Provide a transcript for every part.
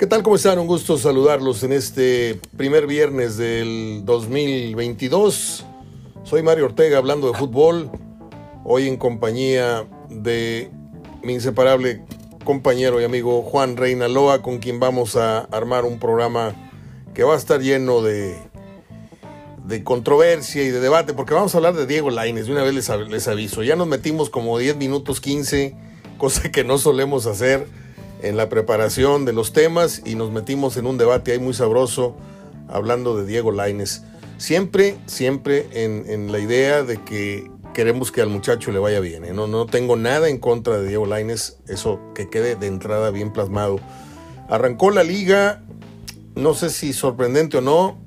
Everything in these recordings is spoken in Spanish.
¿Qué tal? ¿Cómo están? Un gusto saludarlos en este primer viernes del 2022. Soy Mario Ortega hablando de fútbol, hoy en compañía de mi inseparable compañero y amigo Juan Reina Loa, con quien vamos a armar un programa que va a estar lleno de, de controversia y de debate, porque vamos a hablar de Diego Laines, de una vez les, les aviso, ya nos metimos como 10 minutos 15, cosa que no solemos hacer en la preparación de los temas y nos metimos en un debate ahí muy sabroso hablando de Diego Laines. Siempre, siempre en, la idea de que queremos que al muchacho le vaya bien. ¿eh? No, no tengo nada en contra de Diego Laines, eso que quede de entrada bien plasmado. Arrancó la liga, no sé si sorprendente o no,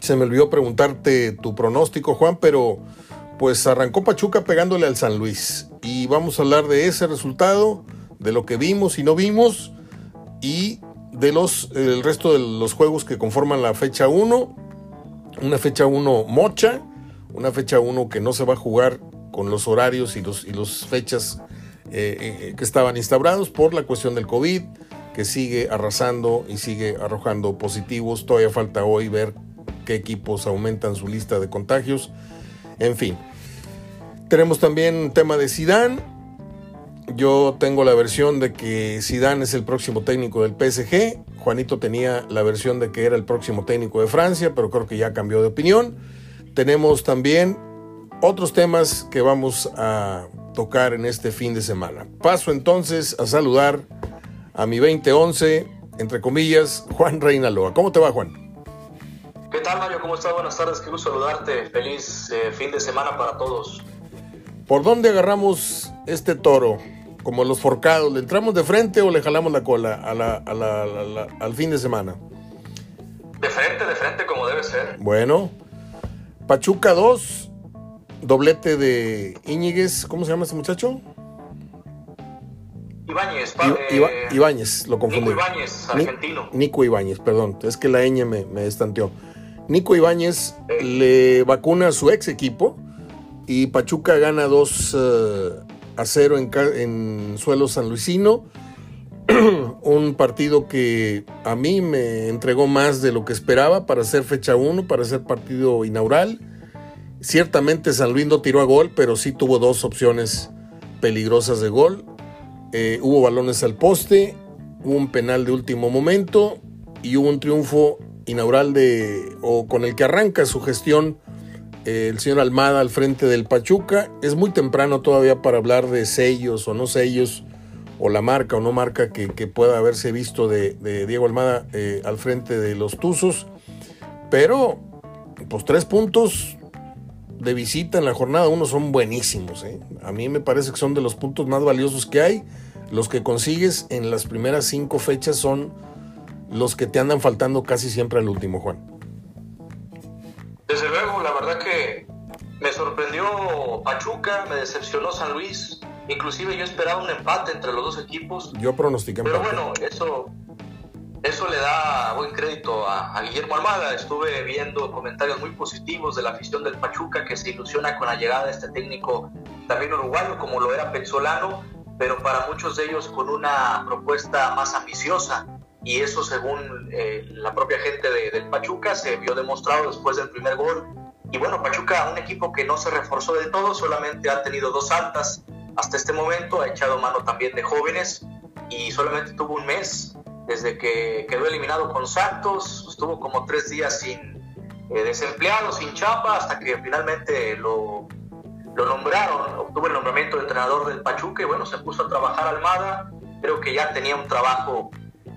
se me olvidó preguntarte tu pronóstico, Juan, pero pues arrancó Pachuca pegándole al San Luis y vamos a hablar de ese resultado de lo que vimos y no vimos y de los el resto de los juegos que conforman la fecha 1, una fecha 1 mocha, una fecha 1 que no se va a jugar con los horarios y los y fechas eh, eh, que estaban instaurados por la cuestión del COVID, que sigue arrasando y sigue arrojando positivos. Todavía falta hoy ver qué equipos aumentan su lista de contagios. En fin. Tenemos también un tema de Sidán, yo tengo la versión de que Zidane es el próximo técnico del PSG. Juanito tenía la versión de que era el próximo técnico de Francia, pero creo que ya cambió de opinión. Tenemos también otros temas que vamos a tocar en este fin de semana. Paso entonces a saludar a mi 2011, entre comillas, Juan Reinaloa. ¿Cómo te va, Juan? ¿Qué tal, Mario? ¿Cómo estás? Buenas tardes. Quiero saludarte. Feliz eh, fin de semana para todos. ¿Por dónde agarramos este toro? Como los forcados, ¿le entramos de frente o le jalamos la cola a la, a la, al fin de semana? De frente, de frente como debe ser. Bueno, Pachuca 2, doblete de Íñiguez, ¿cómo se llama ese muchacho? Ibáñez, eh, Ibáñez, lo confundí. Nico Ibáñez, argentino. Nico Ibáñez, perdón, es que la ñ me, me estanteó. Nico Ibáñez le vacuna a su ex equipo y Pachuca gana dos uh, a cero en, en suelo sanluisino. un partido que a mí me entregó más de lo que esperaba para ser fecha 1, para ser partido inaugural. Ciertamente San Luis no tiró a gol, pero sí tuvo dos opciones peligrosas de gol. Eh, hubo balones al poste, hubo un penal de último momento y hubo un triunfo inaugural de, o con el que arranca su gestión el señor Almada al frente del Pachuca. Es muy temprano todavía para hablar de sellos o no sellos, o la marca o no marca que, pueda haberse visto de, Diego Almada eh, al frente de los Tuzos. Pero, pues tres puntos de visita en la jornada uno son buenísimos. ¿eh? A mí me parece que son de los puntos más valiosos que hay. Los que consigues en las primeras cinco fechas son los que te andan faltando casi siempre al último, Juan. Desde luego, la verdad que me sorprendió Pachuca, me decepcionó San Luis. Inclusive yo esperaba un empate entre los dos equipos. Yo pronostiqué Pero bueno, eso, eso le da buen crédito a, Guillermo Almada. Estuve viendo comentarios muy positivos de la afición del Pachuca que se ilusiona con la llegada de este técnico también uruguayo, como lo era Pezzolano, pero para muchos de ellos con una propuesta más ambiciosa y eso según eh, la propia gente de, del Pachuca se vio demostrado después del primer gol. Y bueno, Pachuca, un equipo que no se reforzó del todo, solamente ha tenido dos altas hasta este momento, ha echado mano también de jóvenes y solamente tuvo un mes desde que quedó eliminado con Santos, estuvo como tres días sin eh, desempleado, sin chapa, hasta que finalmente lo, lo nombraron, obtuvo el nombramiento de entrenador del Pachuca y bueno, se puso a trabajar Almada, creo que ya tenía un trabajo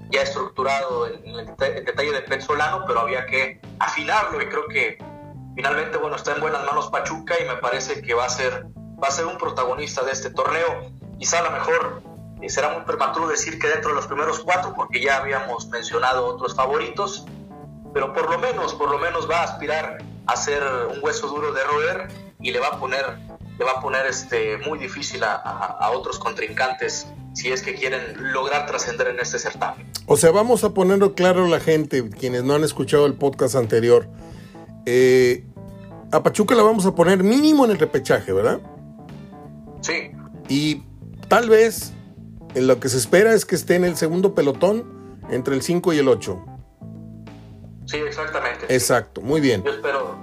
ya estructurado en el, detalle de Petzolano, pero había que afinarlo y creo que finalmente bueno está en buenas manos Pachuca y me parece que va a ser va a ser un protagonista de este torneo. Quizá a lo mejor eh, será muy prematuro decir que dentro de los primeros cuatro, porque ya habíamos mencionado otros favoritos, pero por lo menos, por lo menos va a aspirar a ser un hueso duro de roer y le va a poner, le va a poner este, muy difícil a, a otros contrincantes si es que quieren lograr trascender en este certamen. O sea, vamos a ponerlo claro a la gente, quienes no han escuchado el podcast anterior. Eh, a Pachuca la vamos a poner mínimo en el repechaje, ¿verdad? Sí. Y tal vez en lo que se espera es que esté en el segundo pelotón entre el 5 y el 8. Sí, exactamente. Exacto, muy bien. Yo espero.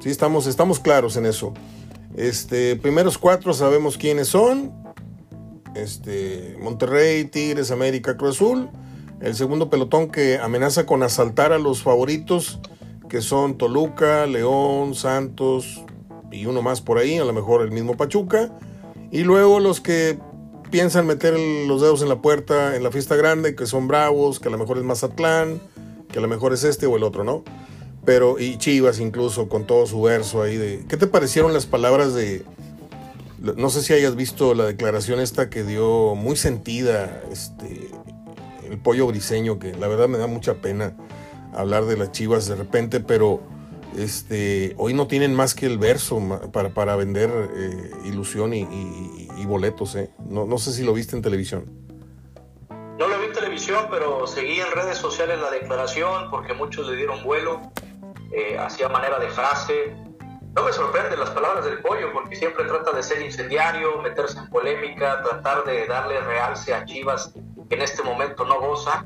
Sí, estamos, estamos claros en eso. Este, primeros cuatro sabemos quiénes son. Este, Monterrey, Tigres, América, Cruz Azul. El segundo pelotón que amenaza con asaltar a los favoritos, que son Toluca, León, Santos y uno más por ahí, a lo mejor el mismo Pachuca. Y luego los que piensan meter los dedos en la puerta en la fiesta grande, que son Bravos, que a lo mejor es Mazatlán, que a lo mejor es este o el otro, ¿no? Pero, y Chivas incluso, con todo su verso ahí de... ¿Qué te parecieron las palabras de... No sé si hayas visto la declaración esta que dio muy sentida este, el pollo briseño, que la verdad me da mucha pena hablar de las Chivas de repente, pero este, hoy no tienen más que el verso para, para vender eh, ilusión y, boletos. ¿eh? No, no sé si lo viste en televisión. No lo vi en televisión, pero seguí en redes sociales la declaración porque muchos le dieron vuelo, eh, hacía manera de frase. No me sorprende las palabras del pollo porque siempre trata de ser incendiario, meterse en polémica, tratar de darle realce a Chivas que en este momento no goza,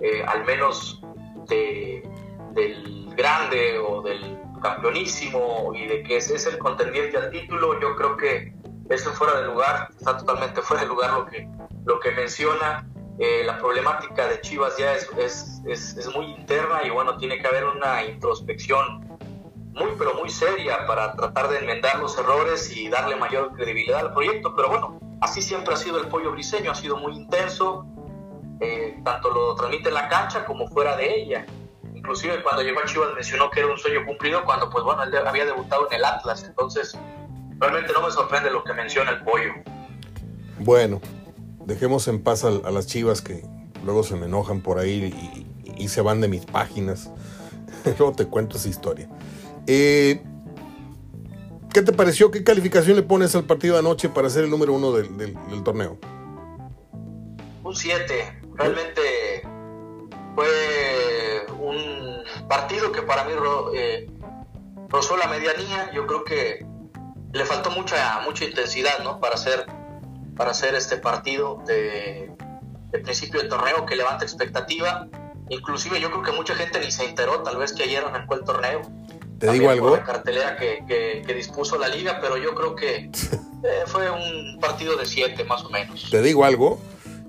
eh, al menos del grande o del campeonísimo y de que es el contendiente al título, yo creo que eso fuera de lugar, está totalmente fuera de lugar lo que, lo que menciona. Eh, la problemática de Chivas ya es, es, es, es, muy interna y bueno, tiene que haber una introspección muy pero muy seria para tratar de enmendar los errores y darle mayor credibilidad al proyecto, pero bueno, así siempre ha sido el pollo briseño, ha sido muy intenso, eh, tanto lo transmite en la cancha como fuera de ella. Inclusive cuando llegó a Chivas mencionó que era un sueño cumplido cuando pues bueno, él había debutado en el Atlas, entonces realmente no me sorprende lo que menciona el pollo. Bueno, dejemos en paz a, las Chivas que luego se me enojan por ahí y, se van de mis páginas. luego te cuento esa historia. Eh, ¿Qué te pareció? ¿Qué calificación le pones al partido de anoche para ser el número uno del, torneo? Un 7 realmente fue un partido que para mí eh, rozó la medianía. Yo creo que le faltó mucha mucha intensidad, ¿no? Para hacer para hacer este partido de, principio de torneo que levanta expectativa. Inclusive yo creo que mucha gente ni se enteró, tal vez que ayer arrancó el torneo. ¿Te digo algo? la cartelera que, que, dispuso la liga, pero yo creo que eh, fue un partido de siete más o menos. ¿Te digo algo?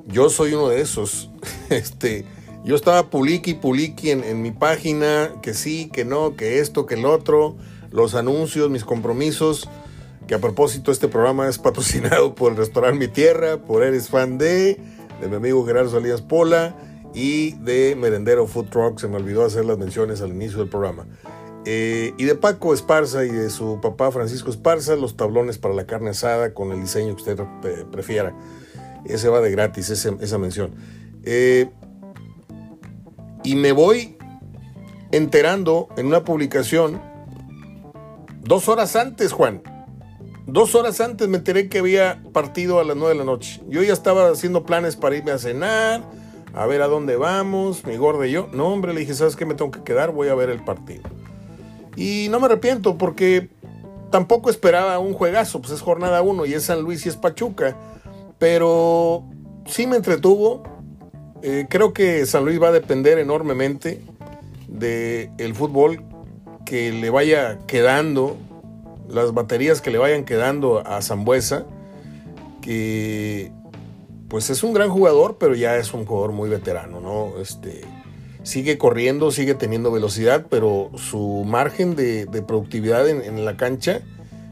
Yo soy uno de esos. Este, yo estaba puliqui, puliqui en, en mi página, que sí, que no, que esto, que el otro, los anuncios, mis compromisos. Que a propósito, este programa es patrocinado por el restaurante Mi Tierra, por Eres Fan de, de mi amigo Gerardo Salías Pola y de Merendero Food Truck. Se me olvidó hacer las menciones al inicio del programa. Eh, y de Paco Esparza y de su papá Francisco Esparza, los tablones para la carne asada con el diseño que usted prefiera. Ese va de gratis, esa mención. Eh, y me voy enterando en una publicación dos horas antes, Juan. Dos horas antes me enteré que había partido a las nueve de la noche. Yo ya estaba haciendo planes para irme a cenar, a ver a dónde vamos, mi gordo y yo. No, hombre, le dije, ¿sabes qué? Me tengo que quedar, voy a ver el partido. Y no me arrepiento porque tampoco esperaba un juegazo, pues es jornada uno y es San Luis y es Pachuca. Pero sí me entretuvo. Eh, creo que San Luis va a depender enormemente del el fútbol que le vaya quedando, las baterías que le vayan quedando a Zambuesa, que pues es un gran jugador, pero ya es un jugador muy veterano, ¿no? Este, sigue corriendo, sigue teniendo velocidad, pero su margen de, productividad en, la cancha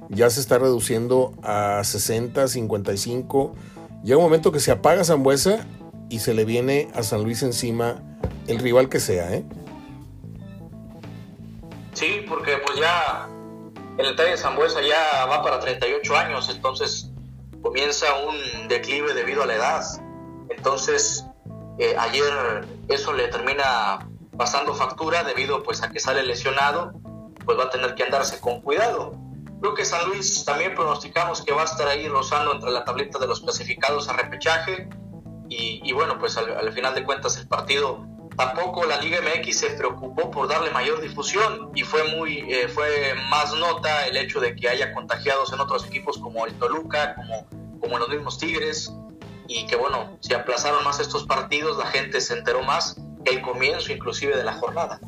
ya se está reduciendo a 60, 55 Llega un momento que se apaga Zambuesa y se le viene a San Luis encima el rival que sea, ¿eh? Sí, porque pues ya el detalle de Zambuesa ya va para 38 años, entonces comienza un declive debido a la edad. Entonces, eh, ayer eso le termina pasando factura debido pues a que sale lesionado, pues va a tener que andarse con cuidado. Creo que San Luis también pronosticamos que va a estar ahí rozando entre la tableta de los clasificados a repechaje. Y, bueno, pues al, final de cuentas el partido tampoco la Liga MX se preocupó por darle mayor difusión y fue muy eh, fue más nota el hecho de que haya contagiados en otros equipos como el Toluca, como, como los mismos Tigres. Y que bueno, si aplazaron más estos partidos, la gente se enteró más el comienzo inclusive de la jornada.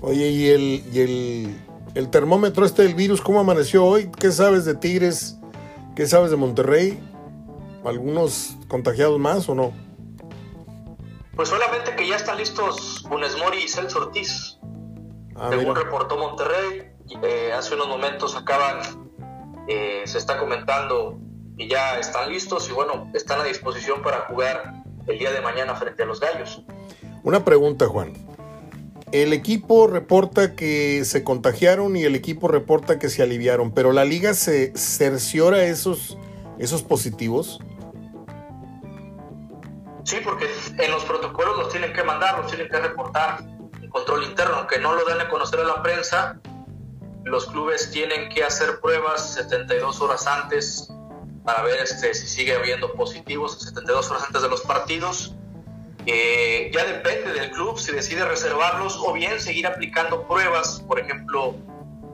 Oye, ¿y el, y el, el termómetro este del virus cómo amaneció hoy? ¿Qué sabes de Tigres? ¿Qué sabes de Monterrey? ¿Algunos contagiados más o no? Pues solamente que ya están listos Funes Mori y Celso Ortiz. Ah, Según reportó Monterrey, eh, hace unos momentos acaban, eh, se está comentando y ya están listos y bueno, están a disposición para jugar el día de mañana frente a los Gallos. Una pregunta, Juan. El equipo reporta que se contagiaron y el equipo reporta que se aliviaron, pero la liga se cerciora esos, esos positivos. Sí, porque en los protocolos los tienen que mandar, los tienen que reportar en control interno, aunque no lo den a conocer a la prensa, los clubes tienen que hacer pruebas 72 horas antes para ver este, si sigue habiendo positivos 72 horas antes de los partidos. Eh, ya depende del club si decide reservarlos o bien seguir aplicando pruebas, por ejemplo,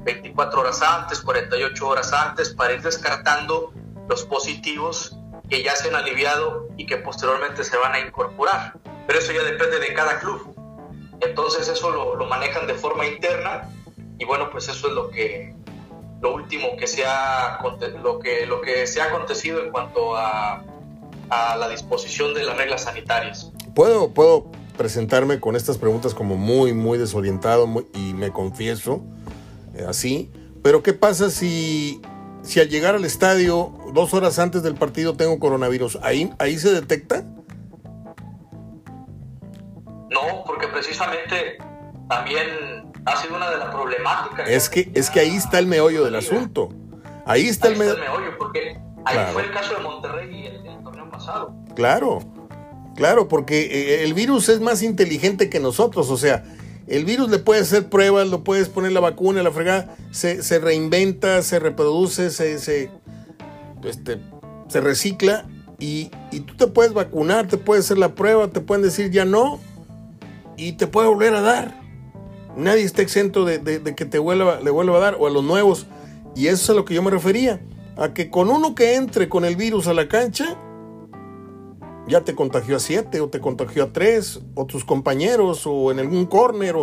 24 horas antes, 48 horas antes, para ir descartando los positivos que ya se han aliviado y que posteriormente se van a incorporar. Pero eso ya depende de cada club. Entonces eso lo, lo manejan de forma interna y bueno, pues eso es lo que lo último que se ha lo que lo que se ha acontecido en cuanto a, a la disposición de las reglas sanitarias. Puedo puedo presentarme con estas preguntas como muy muy desorientado y me confieso eh, así, pero ¿qué pasa si si al llegar al estadio dos horas antes del partido tengo coronavirus? ¿Ahí, ahí se detecta? No, porque precisamente también ha sido una de las problemáticas. Es que, es que ahí está el meollo del asunto. Ahí está, el, meollo, porque ahí fue el caso de Monterrey y el, torneo pasado. Claro, claro, porque eh, el virus es más inteligente que nosotros, o sea, el virus le puedes hacer pruebas, lo puedes poner la vacuna, la fregada, se, se reinventa, se reproduce, se, se, este, se recicla y, y, tú te puedes vacunar, te puedes hacer la prueba, te pueden decir ya no y te puede volver a dar. Nadie está exento de, que te vuelva, le vuelva a dar, o a los nuevos. Y eso es a lo que yo me refería. A que con uno que entre con el virus a la cancha, ya te contagió a siete, o te contagió a tres, o tus compañeros, o en algún córner.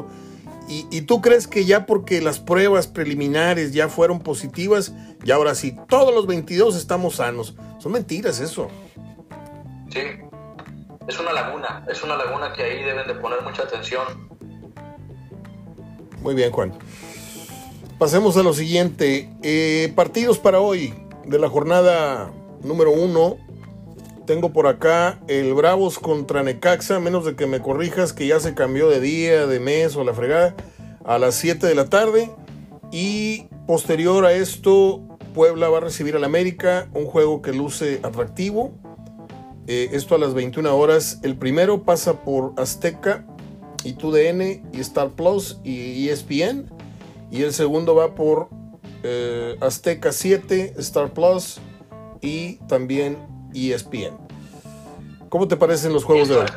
Y, y, tú crees que ya porque las pruebas preliminares ya fueron positivas, y ahora sí, todos los 22 estamos sanos. Son mentiras eso. Sí, es una laguna, es una laguna que ahí deben de poner mucha atención muy bien, Juan. Pasemos a lo siguiente. Eh, partidos para hoy de la jornada número uno. Tengo por acá el Bravos contra Necaxa, menos de que me corrijas que ya se cambió de día, de mes o la fregada, a las 7 de la tarde. Y posterior a esto, Puebla va a recibir al América, un juego que luce atractivo. Eh, esto a las 21 horas. El primero pasa por Azteca y TUDN y Star Plus y ESPN. Y el segundo va por eh, Azteca 7, Star Plus y también ESPN. ¿Cómo te parecen los juegos de hoy?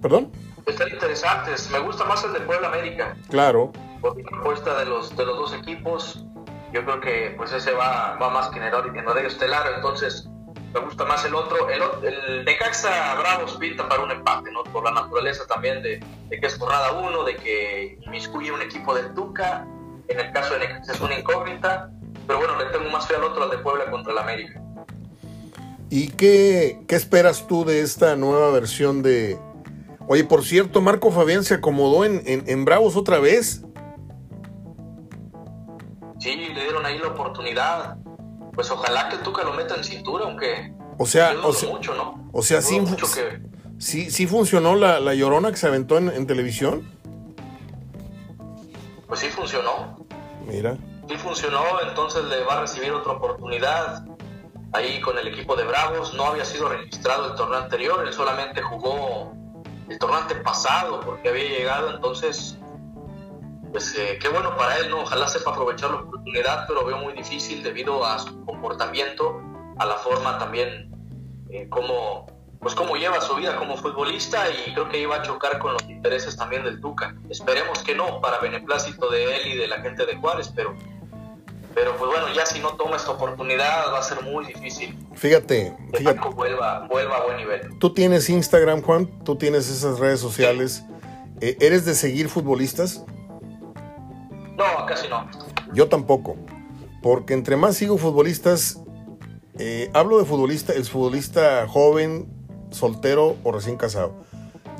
¿Perdón? Están interesantes. Me gusta más el de Puebla América. Claro. Por la propuesta de los, de los dos equipos. Yo creo que pues ese va, va más que en horario estelar. Entonces, me gusta más el otro. El, el Necaxa Bravos pinta para un empate, ¿no? Por la naturaleza también de, que es jornada uno, de que inmiscuye un equipo del Tuca. En el caso de Necaxa es una incógnita. Pero bueno, le tengo más fe al otro, al de Puebla contra el América. ¿Y qué, qué esperas tú de esta nueva versión de... Oye, por cierto, Marco Fabián se acomodó en, en Bravos otra vez. Sí, le dieron ahí la oportunidad pues ojalá que Tuca lo meta en cintura, aunque. O sea, o sea, mucho, ¿no? O sea, sí, sí, sí, funcionó la, la, llorona que se aventó en, televisión. Pues sí funcionó. Mira. Sí funcionó, entonces le va a recibir otra oportunidad ahí con el equipo de Bravos. No había sido registrado el torneo anterior, él solamente jugó el torneo pasado porque había llegado, entonces pues eh, qué bueno para él, ¿no? Ojalá sepa aprovechar la oportunidad, pero veo muy difícil debido a su comportamiento, a la forma también eh, como pues cómo lleva su vida como futbolista y creo que iba a chocar con los intereses también del Tuca. Esperemos que no, para beneplácito de él y de la gente de Juárez, pero, pero pues bueno, ya si no toma esta oportunidad va a ser muy difícil. Fíjate, que fíjate. Vuelva, vuelva a buen nivel. Tú tienes Instagram, Juan, tú tienes esas redes sociales. Eh, ¿Eres de seguir futbolistas? No, casi no. Yo tampoco. Porque entre más sigo futbolistas, eh, hablo de futbolista, el futbolista joven, soltero o recién casado.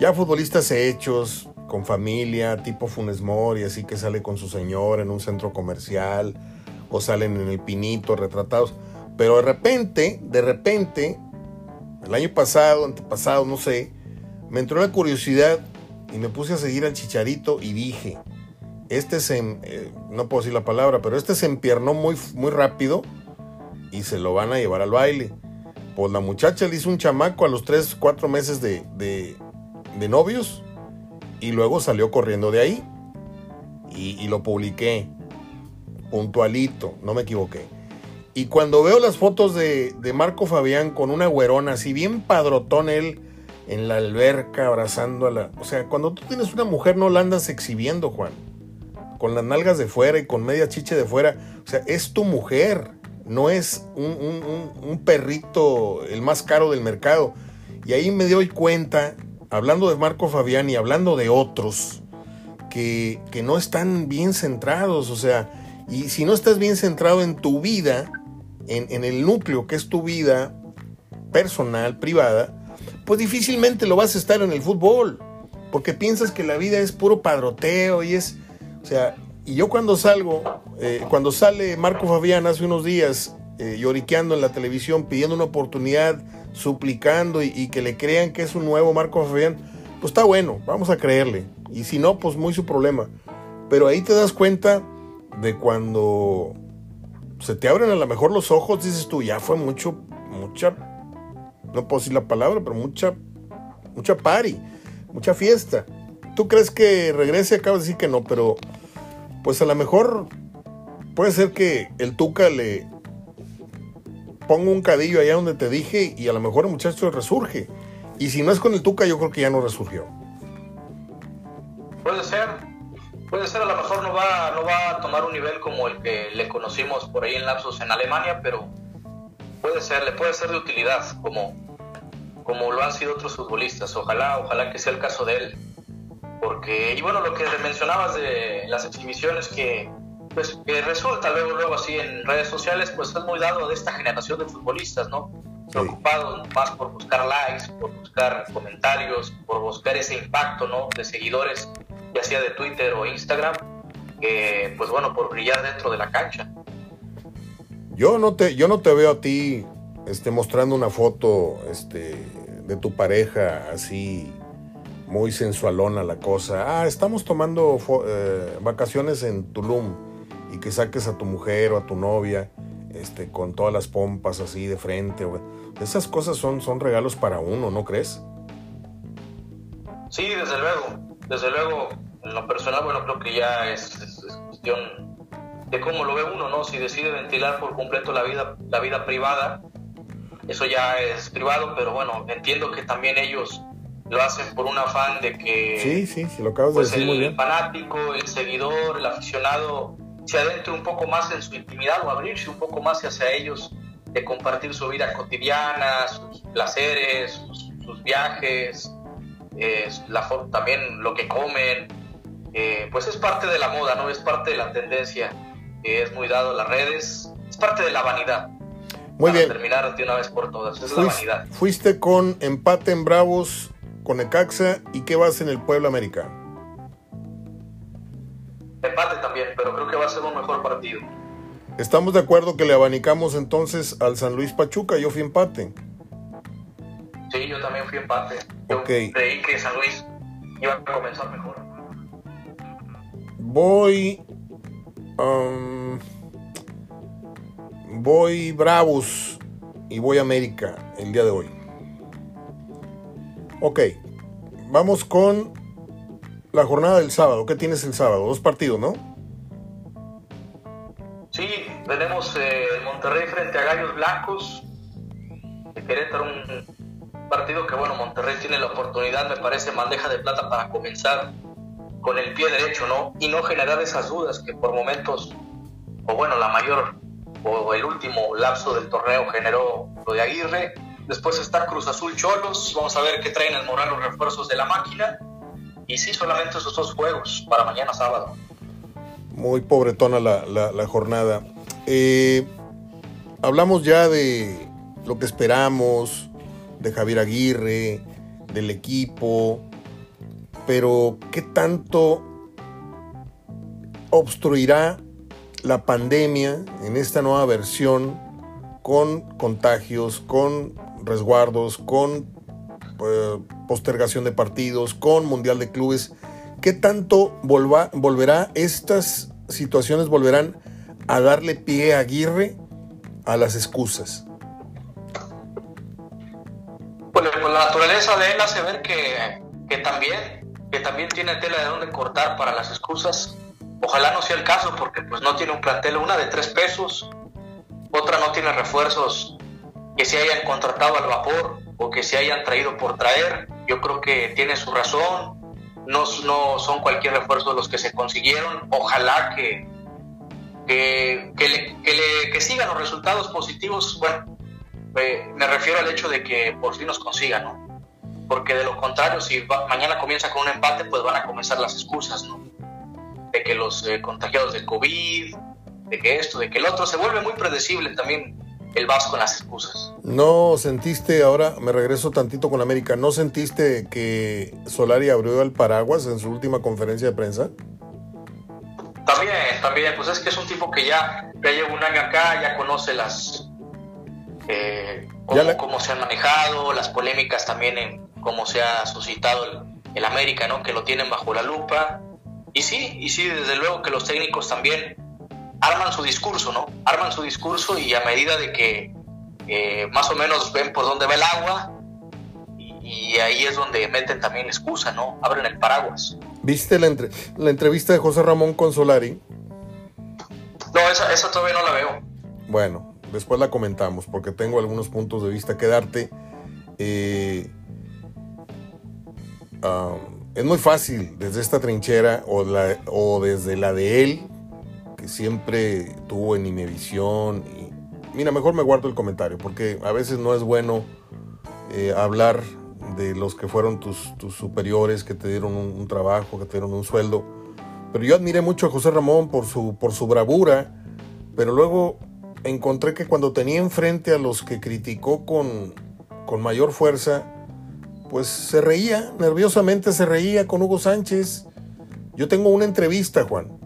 Ya futbolistas hechos, con familia, tipo Funes Mori, así que sale con su señor en un centro comercial o salen en el pinito retratados. Pero de repente, de repente, el año pasado, antepasado, no sé, me entró la curiosidad y me puse a seguir al chicharito y dije, este se, eh, no puedo decir la palabra, pero este se empiernó muy, muy rápido y se lo van a llevar al baile. Pues la muchacha le hizo un chamaco a los 3, 4 meses de, de, de novios y luego salió corriendo de ahí y, y, lo publiqué puntualito, no me equivoqué. Y cuando veo las fotos de, de, Marco Fabián con una güerona así bien padrotón él en la alberca abrazando a la... O sea, cuando tú tienes una mujer no la andas exhibiendo, Juan. Con las nalgas de fuera y con media chiche de fuera. O sea, es tu mujer. No es un, un, un perrito el más caro del mercado. Y ahí me doy cuenta hablando de Marco Fabián y hablando de otros que, que, no están bien centrados, o sea, y si no estás bien centrado en tu vida, en, en, el núcleo que es tu vida personal, privada, pues difícilmente lo vas a estar en el fútbol, porque piensas que la vida es puro padroteo y es, sea, y yo cuando salgo, eh, cuando sale Marco Fabián hace unos días eh, lloriqueando en la televisión pidiendo una oportunidad, suplicando y, y, que le crean que es un nuevo Marco Fabián, pues está bueno, vamos a creerle. Y si no, pues muy su problema. Pero ahí te das cuenta de cuando se te abren a lo mejor los ojos, dices tú, ya fue mucho, mucha, no puedo decir la palabra, pero mucha, mucha party, mucha fiesta. ¿Tú crees que regrese? Acabas de decir que no, pero pues a lo mejor puede ser que el Tuca le, pongo un cadillo allá donde te dije y a lo mejor el muchacho resurge. Y si no es con el Tuca, yo creo que ya no resurgió. Puede ser, puede ser, a lo mejor no va, no va a tomar un nivel como el que le conocimos por ahí en lapsos en Alemania, pero puede ser, le puede ser de utilidad, como, como lo han sido otros futbolistas. Ojalá, ojalá que sea el caso de él. Porque, y bueno, lo que mencionabas de las exhibiciones que, pues que resulta luego, luego así en redes sociales, pues es muy dado de esta generación de futbolistas, ¿no? Preocupados más por buscar likes, por buscar comentarios, por buscar ese impacto, ¿no? De seguidores, ya sea de Twitter o Instagram, que, pues bueno, por brillar dentro de la cancha. Yo no te, yo no te veo a ti este, mostrando una foto este, de tu pareja así muy sensualona la cosa. Ah, estamos tomando eh, vacaciones en Tulum y que saques a tu mujer o a tu novia este, con todas las pompas así de frente. Esas cosas son, son regalos para uno, ¿no crees? Sí, desde luego. Desde luego, en lo personal, bueno, creo que ya es, es, es cuestión de cómo lo ve uno, ¿no? Si decide ventilar por completo la vida, la vida privada, eso ya es privado, pero bueno, entiendo que también ellos lo hacen por un afán de que sí, sí, sí lo acabas pues de decir el muy bien. fanático, el seguidor, el aficionado se adentre un poco más en su intimidad o abrirse un poco más hacia ellos, de compartir su vida cotidiana, sus placeres, sus, sus viajes, eh, la, también lo que comen, eh, pues es parte de la moda, ¿no? Es parte de la tendencia que es muy dado en las redes, es parte de la vanidad. Muy Para bien. terminar de una vez por todas, es Fuiste, la vanidad. fuiste con empate en Bravos con Ecaxa y qué vas en el Pueblo América. Empate también, pero creo que va a ser un mejor partido. Estamos de acuerdo que le abanicamos entonces al San Luis Pachuca, yo fui empate. Sí, yo también fui empate. Yo Ok. creí que San Luis iba a comenzar mejor. Voy. um, voy Bravos y voy América el día de hoy. Ok, vamos con la jornada del sábado. ¿Qué tienes el sábado? Dos partidos, ¿no? Sí, tenemos eh, Monterrey frente a Gallos Blancos. Querétaro, un partido que, bueno, Monterrey tiene la oportunidad, me parece, bandeja de plata para comenzar con el pie derecho, ¿no? Y no generar esas dudas que por momentos o bueno, la mayor o el último lapso del torneo generó lo de Aguirre. Después está Cruz Azul Cholos, vamos a ver qué traen el moral los refuerzos de la máquina. Y sí, solamente esos dos juegos para mañana sábado. Muy pobretona la, la, jornada. Eh, hablamos ya de lo que esperamos, de Javier Aguirre, del equipo, pero ¿qué tanto obstruirá la pandemia en esta nueva versión con contagios, con resguardos, con eh, postergación de partidos, con Mundial de Clubes? ¿Qué tanto volverá estas situaciones volverán a darle pie a Aguirre a las excusas? Pues, pues, la naturaleza de él hace ver que, que, también, que también tiene tela de dónde cortar para las excusas. Ojalá no sea el caso porque pues no tiene un plantel, una de tres pesos, otra no tiene refuerzos que se hayan contratado al vapor o que se hayan traído por traer. Yo creo que tiene su razón, no, no son cualquier refuerzo los que se consiguieron. Ojalá que, que, que, que sigan los resultados positivos. Bueno, me refiero al hecho de que por fin nos consigan, ¿no? Porque de lo contrario, si mañana comienza con un empate, pues van a comenzar las excusas, ¿no? De que los eh, contagiados de COVID, de que esto, de que el otro, se vuelve muy predecible también el Vasco en las excusas. ¿No sentiste, ahora me regreso tantito con América, ¿no sentiste que Solari abrió el paraguas en su última conferencia de prensa? También, también, pues es que es un tipo que ya, ya lleva un año acá, ya conoce las, eh, cómo, se han manejado, las polémicas también en cómo se ha suscitado el, América, ¿no? que lo tienen bajo la lupa. Y sí, y sí, desde luego que los técnicos también arman su discurso, ¿no? Arman su discurso y a medida de que eh, más o menos ven por dónde va el agua, y, ahí es donde meten también excusa, ¿no? Abren el paraguas. ¿Viste la, la entrevista de José Ramón con Solari? No, esa, esa todavía no la veo. Bueno, después la comentamos porque tengo algunos puntos de vista que darte. Eh, es muy fácil desde esta trinchera o, la, o, desde la de él, que siempre tuvo en Imevisión. Y, mira, mejor me guardo el comentario porque a veces no es bueno eh, hablar de los que fueron tus, tus superiores, que te dieron un, un, trabajo, que te dieron un sueldo. Pero yo admiré mucho a José Ramón por su, por su bravura, pero luego encontré que cuando tenía enfrente a los que criticó con, con mayor fuerza, pues se reía, nerviosamente se reía con Hugo Sánchez. Yo tengo una entrevista, Juan,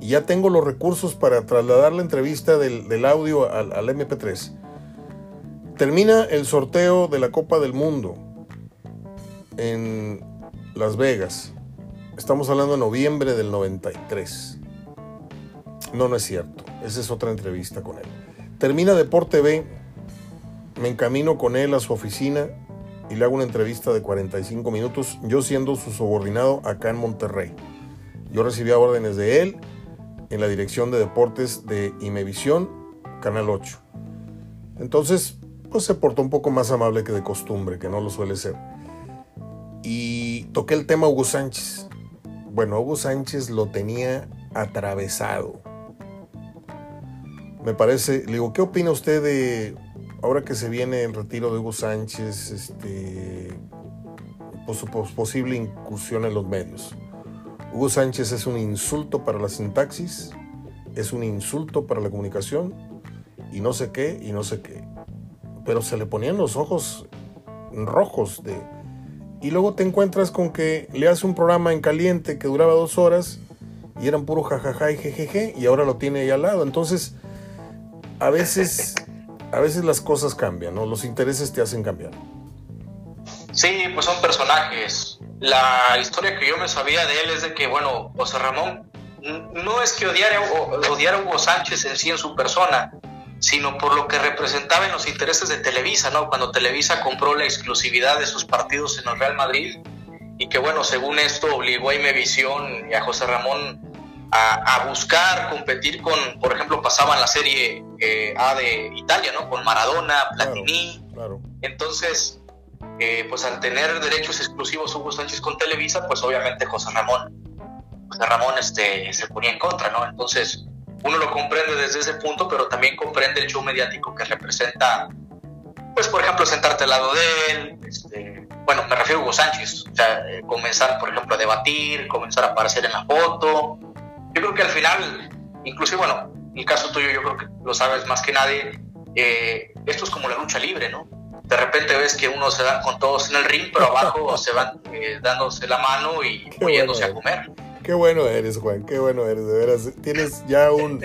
y ya tengo los recursos para trasladar la entrevista del, audio al, al MP3. Termina el sorteo de la Copa del Mundo en Las Vegas. Estamos hablando de noviembre del 93. No, no es cierto. Esa es otra entrevista con él. Termina Deporte B, me encamino con él a su oficina y le hago una entrevista de 45 minutos, yo siendo su subordinado acá en Monterrey. Yo recibía órdenes de él en la dirección de deportes de Imevisión, Canal 8. Entonces, pues se portó un poco más amable que de costumbre, que no lo suele ser. Y toqué el tema Hugo Sánchez. Bueno, Hugo Sánchez lo tenía atravesado me parece, le digo, ¿qué opina usted de ahora que se viene el retiro de Hugo Sánchez, este, por su posible incursión en los medios? Hugo Sánchez es un insulto para la sintaxis, es un insulto para la comunicación y no sé qué y no sé qué. Pero se le ponían los ojos rojos de... Y luego te encuentras con que le hace un programa en caliente que duraba dos horas y eran puro jajaja y jejeje y ahora lo tiene ahí al lado. Entonces a veces, a veces las cosas cambian, ¿no? Los intereses te hacen cambiar. Sí, pues son personajes. La historia que yo me sabía de él es de que, bueno, José Ramón no es que odiara, odiara a Hugo Sánchez en sí en su persona, sino por lo que representaba en los intereses de Televisa, ¿no? Cuando Televisa compró la exclusividad de sus partidos en el Real Madrid y que, bueno, según esto obligó a Imevisión y a José Ramón a, buscar competir con, por ejemplo, pasaban la serie eh, A de Italia, ¿no? Con Maradona, Platini. Entonces, eh, pues al tener derechos exclusivos Hugo Sánchez con Televisa, pues obviamente José Ramón, José Ramón este, se ponía en contra, ¿no? Entonces, uno lo comprende desde ese punto, pero también comprende el show mediático que representa, pues por ejemplo, sentarte al lado de él, este, bueno, me refiero a Hugo Sánchez, o sea, eh, comenzar, por ejemplo, a debatir, comenzar a aparecer en la foto. Yo creo que al final, inclusive, bueno, el caso tuyo yo creo que lo sabes más que nadie, eh, esto es como la lucha libre, ¿no? De repente ves que uno se dan con todos en el ring, pero abajo se van eh, dándose la mano y yéndose a comer. Qué bueno eres, Juan, qué bueno eres, de veras. Tienes ya un,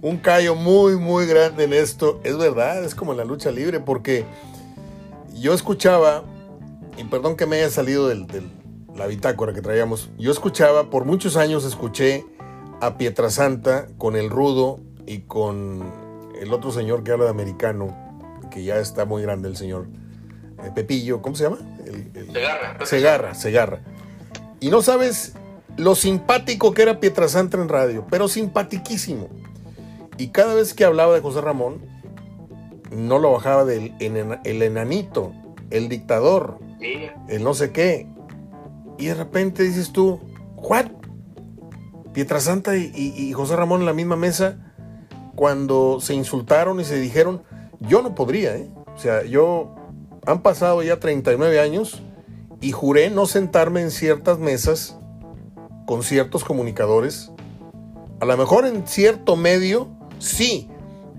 un callo muy, muy grande en esto. Es verdad, es como la lucha libre, porque yo escuchaba, y perdón que me haya salido de la bitácora que traíamos, yo escuchaba, por muchos años escuché a Pietrasanta con el rudo y con el otro señor que habla de americano, que ya está muy grande el señor, eh, Pepillo, ¿cómo se llama? Segarra. Segarra, Segarra. Y no sabes lo simpático que era Pietrasanta en radio, pero simpatiquísimo. Y cada vez que hablaba de José Ramón, no lo bajaba del el enanito, el dictador, el no sé qué. Y de repente dices tú, Juan, Pietrasanta y, y José Ramón en la misma mesa, cuando se insultaron y se dijeron, yo no podría, ¿eh? O sea, yo han pasado ya 39 años y juré no sentarme en ciertas mesas con ciertos comunicadores. A lo mejor en cierto medio, sí,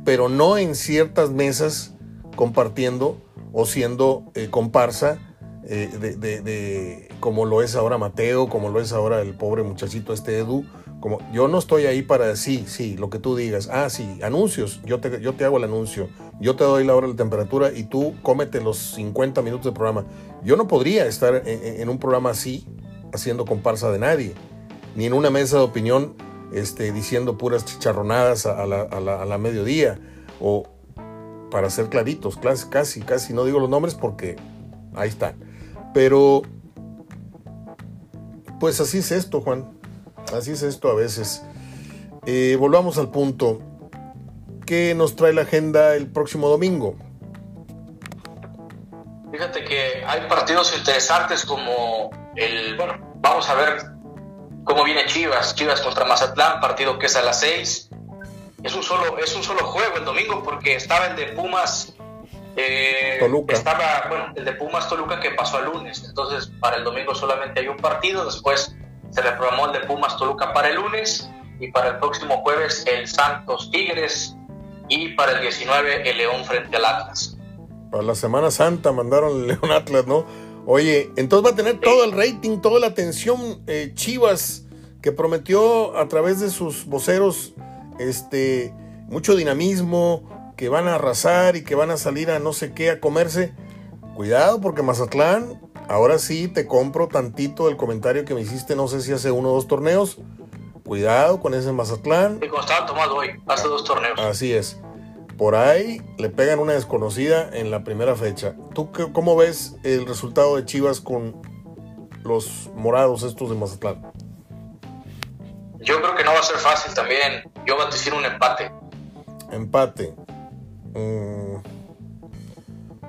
pero no en ciertas mesas compartiendo o siendo eh, comparsa eh, de, como lo es ahora Mateo, como lo es ahora el pobre muchachito este Edu. Como, yo no estoy ahí para decir, sí, lo que tú digas. Ah, sí, anuncios. Yo te, yo te hago el anuncio. Yo te doy la hora de temperatura y tú cómete los 50 minutos de programa. Yo no podría estar en un programa así, haciendo comparsa de nadie ni en una mesa de opinión este, diciendo puras chicharronadas a, la, mediodía, o para ser claritos, casi, casi no digo los nombres porque ahí están. Pero, pues así es esto, Juan, así es esto a veces. Eh, volvamos al punto. ¿Qué nos trae la agenda el próximo domingo? Fíjate que hay partidos interesantes como el, bueno, vamos a ver cómo viene Chivas, Chivas contra Mazatlán, partido que es a las 6. Es un solo, es un solo juego el domingo porque estaba el de Pumas. Eh, Toluca. Estaba, bueno, el de Pumas Toluca que pasó al lunes. Entonces, para el domingo solamente hay un partido. Después se reprogramó el de Pumas Toluca para el lunes. Y para el próximo jueves, el Santos Tigres. Y para el 19, el León frente al Atlas. Para la Semana Santa mandaron el León Atlas, ¿no? Oye, entonces va a tener todo el rating, toda la atención eh, Chivas que prometió a través de sus voceros este mucho dinamismo, que van a arrasar y que van a salir a no sé qué a comerse. Cuidado porque Mazatlán, ahora sí te compro tantito el comentario que me hiciste, no sé si hace uno o dos torneos. Cuidado con ese Mazatlán. Me estaba tomado hoy, hace dos torneos. Así es por ahí le pegan una desconocida en la primera fecha. ¿Tú cómo ves el resultado de Chivas con los morados estos de Mazatlán? Yo creo que no va a ser fácil también. Yo voy a decir un empate. Empate. Mm,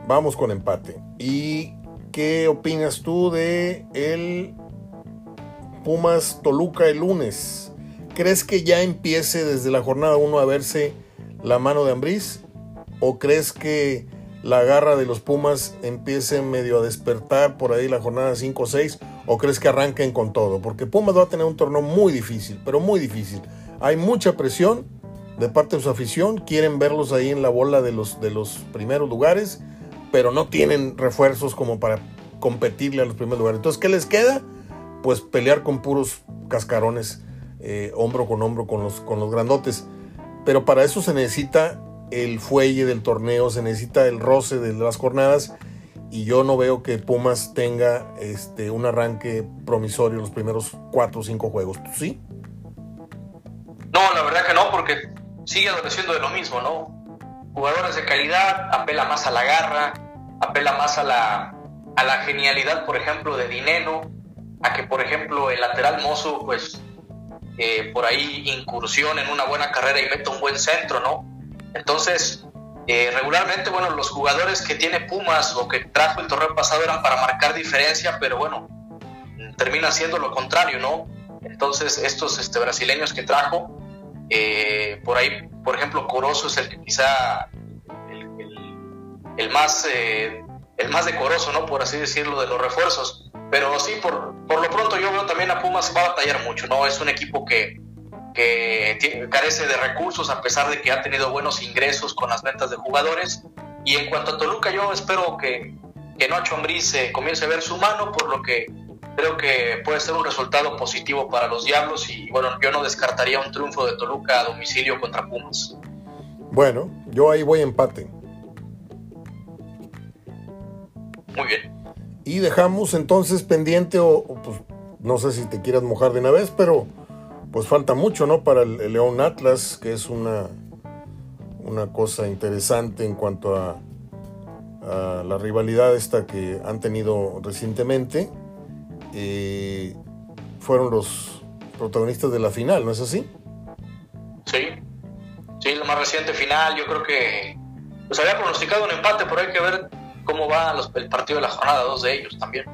vamos con empate. ¿Y qué opinas tú de el Pumas Toluca el lunes? ¿Crees que ya empiece desde la jornada 1 a verse la mano de Ambriz? ¿O crees que la garra de los Pumas empiece medio a despertar por ahí la jornada 5 o 6? ¿O crees que arranquen con todo? Porque Pumas va a tener un torneo muy difícil, pero muy difícil. Hay mucha presión de parte de su afición, quieren verlos ahí en la bola de los, de los primeros lugares, pero no tienen refuerzos como para competirle a los primeros lugares. Entonces, ¿qué les queda? Pues pelear con puros cascarones, eh, hombro con hombro con los, con los grandotes. Pero para eso se necesita el fuelle del torneo, se necesita el roce de las jornadas y yo no veo que Pumas tenga este, un arranque promisorio los primeros cuatro o cinco juegos. ¿Tú sí? No, la verdad que no, porque sigue adoleciendo de lo mismo, ¿no? Jugadores de calidad, apela más a la garra, apela más a la, a la genialidad, por ejemplo, de Dineno, a que, por ejemplo, el lateral mozo, pues eh, por ahí incursión en una buena carrera y mete un buen centro, ¿no? Entonces, eh, regularmente, bueno, los jugadores que tiene Pumas o que trajo el torneo pasado eran para marcar diferencia, pero bueno, termina siendo lo contrario, ¿no? Entonces, estos este, brasileños que trajo, Eh, por ahí, por ejemplo, Corozo es el que quizá el, más eh, el más decoroso, ¿no? Por así decirlo, de los refuerzos. Pero sí, por, por lo pronto yo veo también a Pumas va a batallar mucho, ¿no? Es un equipo que, carece de recursos a pesar de que ha tenido buenos ingresos con las ventas de jugadores. Y en cuanto a Toluca, yo espero que, que Nacho Ambriz se comience a ver su mano, por lo que creo que puede ser un resultado positivo para los Diablos y bueno, yo no descartaría un triunfo de Toluca a domicilio contra Pumas. Bueno, yo ahí voy empate. Muy bien. Y dejamos entonces pendiente, o, pues no sé si te quieras mojar de una vez, pero pues falta mucho, ¿no? Para el, León Atlas, que es una, una cosa interesante en cuanto a, a la rivalidad esta que han tenido recientemente. Eh, fueron los protagonistas de la final, ¿no es así? Sí, sí, la más reciente final, yo creo que pues había pronosticado un empate, pero hay que ver cómo va el partido de la jornada, dos de ellos también.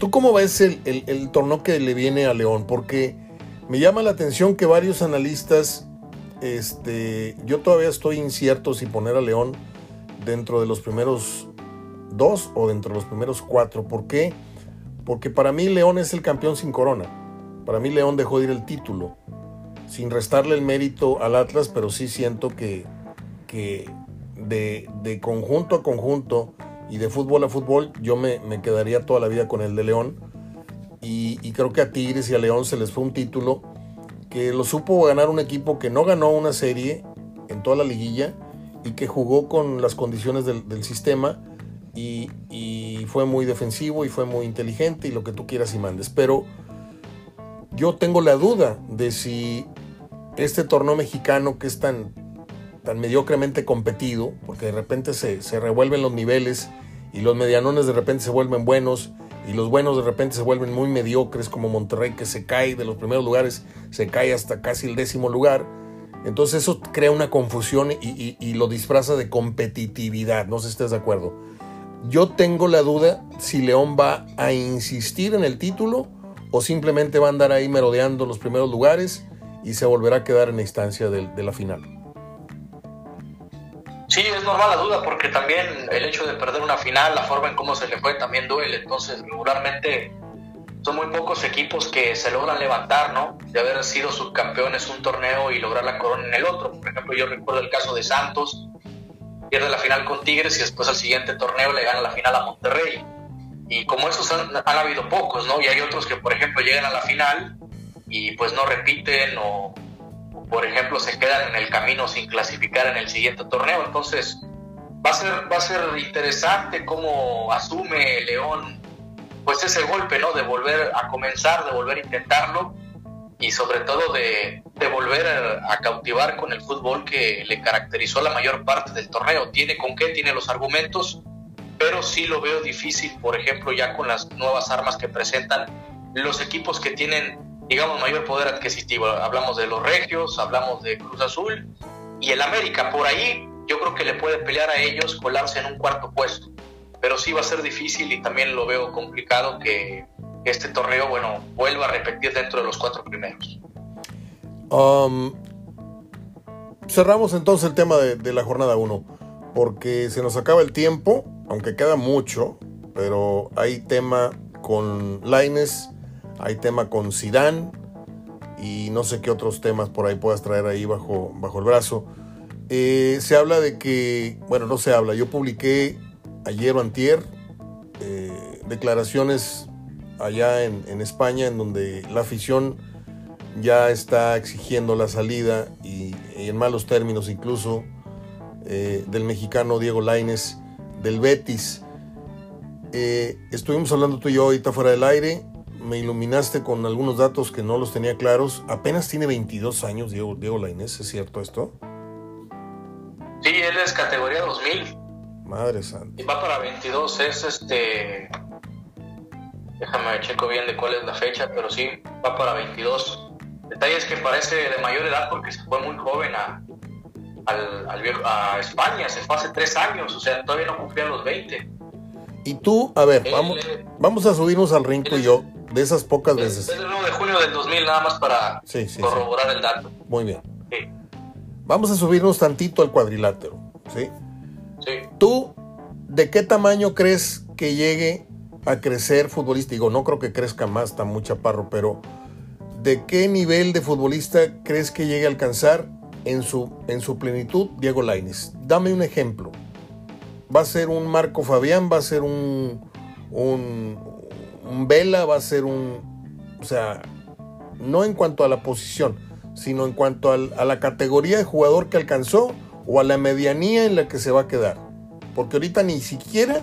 ¿Tú cómo ves el, torneo que le viene a León? Porque me llama la atención que varios analistas, este, yo todavía estoy incierto si poner a León dentro de los primeros dos o dentro de los primeros cuatro. ¿Por qué? Porque para mí León es el campeón sin corona. Para mí León dejó de ir el título. Sin restarle el mérito al Atlas, pero sí siento que, que de conjunto a conjunto y de fútbol a fútbol, yo me, quedaría toda la vida con el de León. Y, creo que a Tigres y a León se les fue un título que lo supo ganar un equipo que no ganó una serie en toda la liguilla y que jugó con las condiciones del, sistema y, y, fue muy defensivo y fue muy inteligente y lo que tú quieras y mandes. Pero yo tengo la duda de si este torneo mexicano que es tan, tan mediocremente competido, porque de repente se, se revuelven los niveles y los medianones de repente se vuelven buenos y los buenos de repente se vuelven muy mediocres como Monterrey que se cae de los primeros lugares, se cae hasta casi el décimo lugar. Entonces eso crea una confusión y, lo disfraza de competitividad, no sé si estás de acuerdo. Yo tengo la duda si León va a insistir en el título o simplemente va a andar ahí merodeando los primeros lugares y se volverá a quedar en la instancia de la final. Sí, es normal la duda porque también el hecho de perder una final, la forma en cómo se le fue también duele. Entonces, regularmente son muy pocos equipos que se logran levantar, ¿no? De haber sido subcampeones un torneo y lograr la corona en el otro. Por ejemplo, yo recuerdo el caso de Santos, pierde la final con Tigres y después al siguiente torneo le gana la final a Monterrey. Y como esos han, han habido pocos, ¿no? Y hay otros que, por ejemplo, llegan a la final y pues no repiten o por ejemplo, se quedan en el camino sin clasificar en el siguiente torneo. Entonces, va a ser, va a ser interesante cómo asume León pues ese golpe, ¿no? De volver a comenzar, de volver a intentarlo y sobre todo de, de volver a, cautivar con el fútbol que le caracterizó la mayor parte del torneo. Tiene con qué, tiene los argumentos, pero sí lo veo difícil, por ejemplo, ya con las nuevas armas que presentan los equipos que tienen digamos, mayor poder adquisitivo. Hablamos de los Regios, hablamos de Cruz Azul y el América. Por ahí yo creo que le puede pelear a ellos colarse en un cuarto puesto. Pero sí va a ser difícil y también lo veo complicado que este torneo, bueno, vuelva a repetir dentro de los cuatro primeros. Cerramos entonces el tema de, de la jornada 1, porque se nos acaba el tiempo, aunque queda mucho, pero hay tema con Laines hay tema con Sidán y no sé qué otros temas por ahí puedas traer ahí bajo, bajo el brazo. Eh, se habla de que, bueno, no se habla, yo publiqué ayer o antier eh, declaraciones allá en, España en donde la afición ya está exigiendo la salida y, en malos términos incluso eh, del mexicano Diego Laines del Betis. estuvimos hablando tú y yo ahorita fuera del aire me iluminaste con algunos datos que no los tenía claros. Apenas tiene 22 años Diego, Diego Lainez, ¿es cierto esto? Sí, él es categoría 2000. Madre santa. Y va para 22, es este... Déjame checo bien de cuál es la fecha, pero sí, va para 22. Detalle es que parece de mayor edad porque se fue muy joven a, a España, se fue hace tres años, o sea, todavía no cumplía los 20. Y tú, a ver, vamos, vamos a subirnos al ring tú y yo de esas pocas veces. Es el 1 de junio del 2000, nada más para corroborar el dato. Muy bien. Vamos a subirnos tantito al cuadrilátero, ¿sí? Sí. ¿Tú de qué tamaño crees que llegue a crecer futbolista? Digo, no creo que crezca más, está muy chaparro, pero ¿de qué nivel de futbolista crees que llegue a alcanzar en su, en su plenitud Diego Laines? Dame un ejemplo. ¿Va a ser un Marco Fabián? ¿Va a ser un, un Vela? ¿Va a ser un... O sea, no en cuanto a la posición, sino en cuanto a la categoría de jugador que alcanzó o a la medianía en la que se va a quedar. Porque ahorita ni siquiera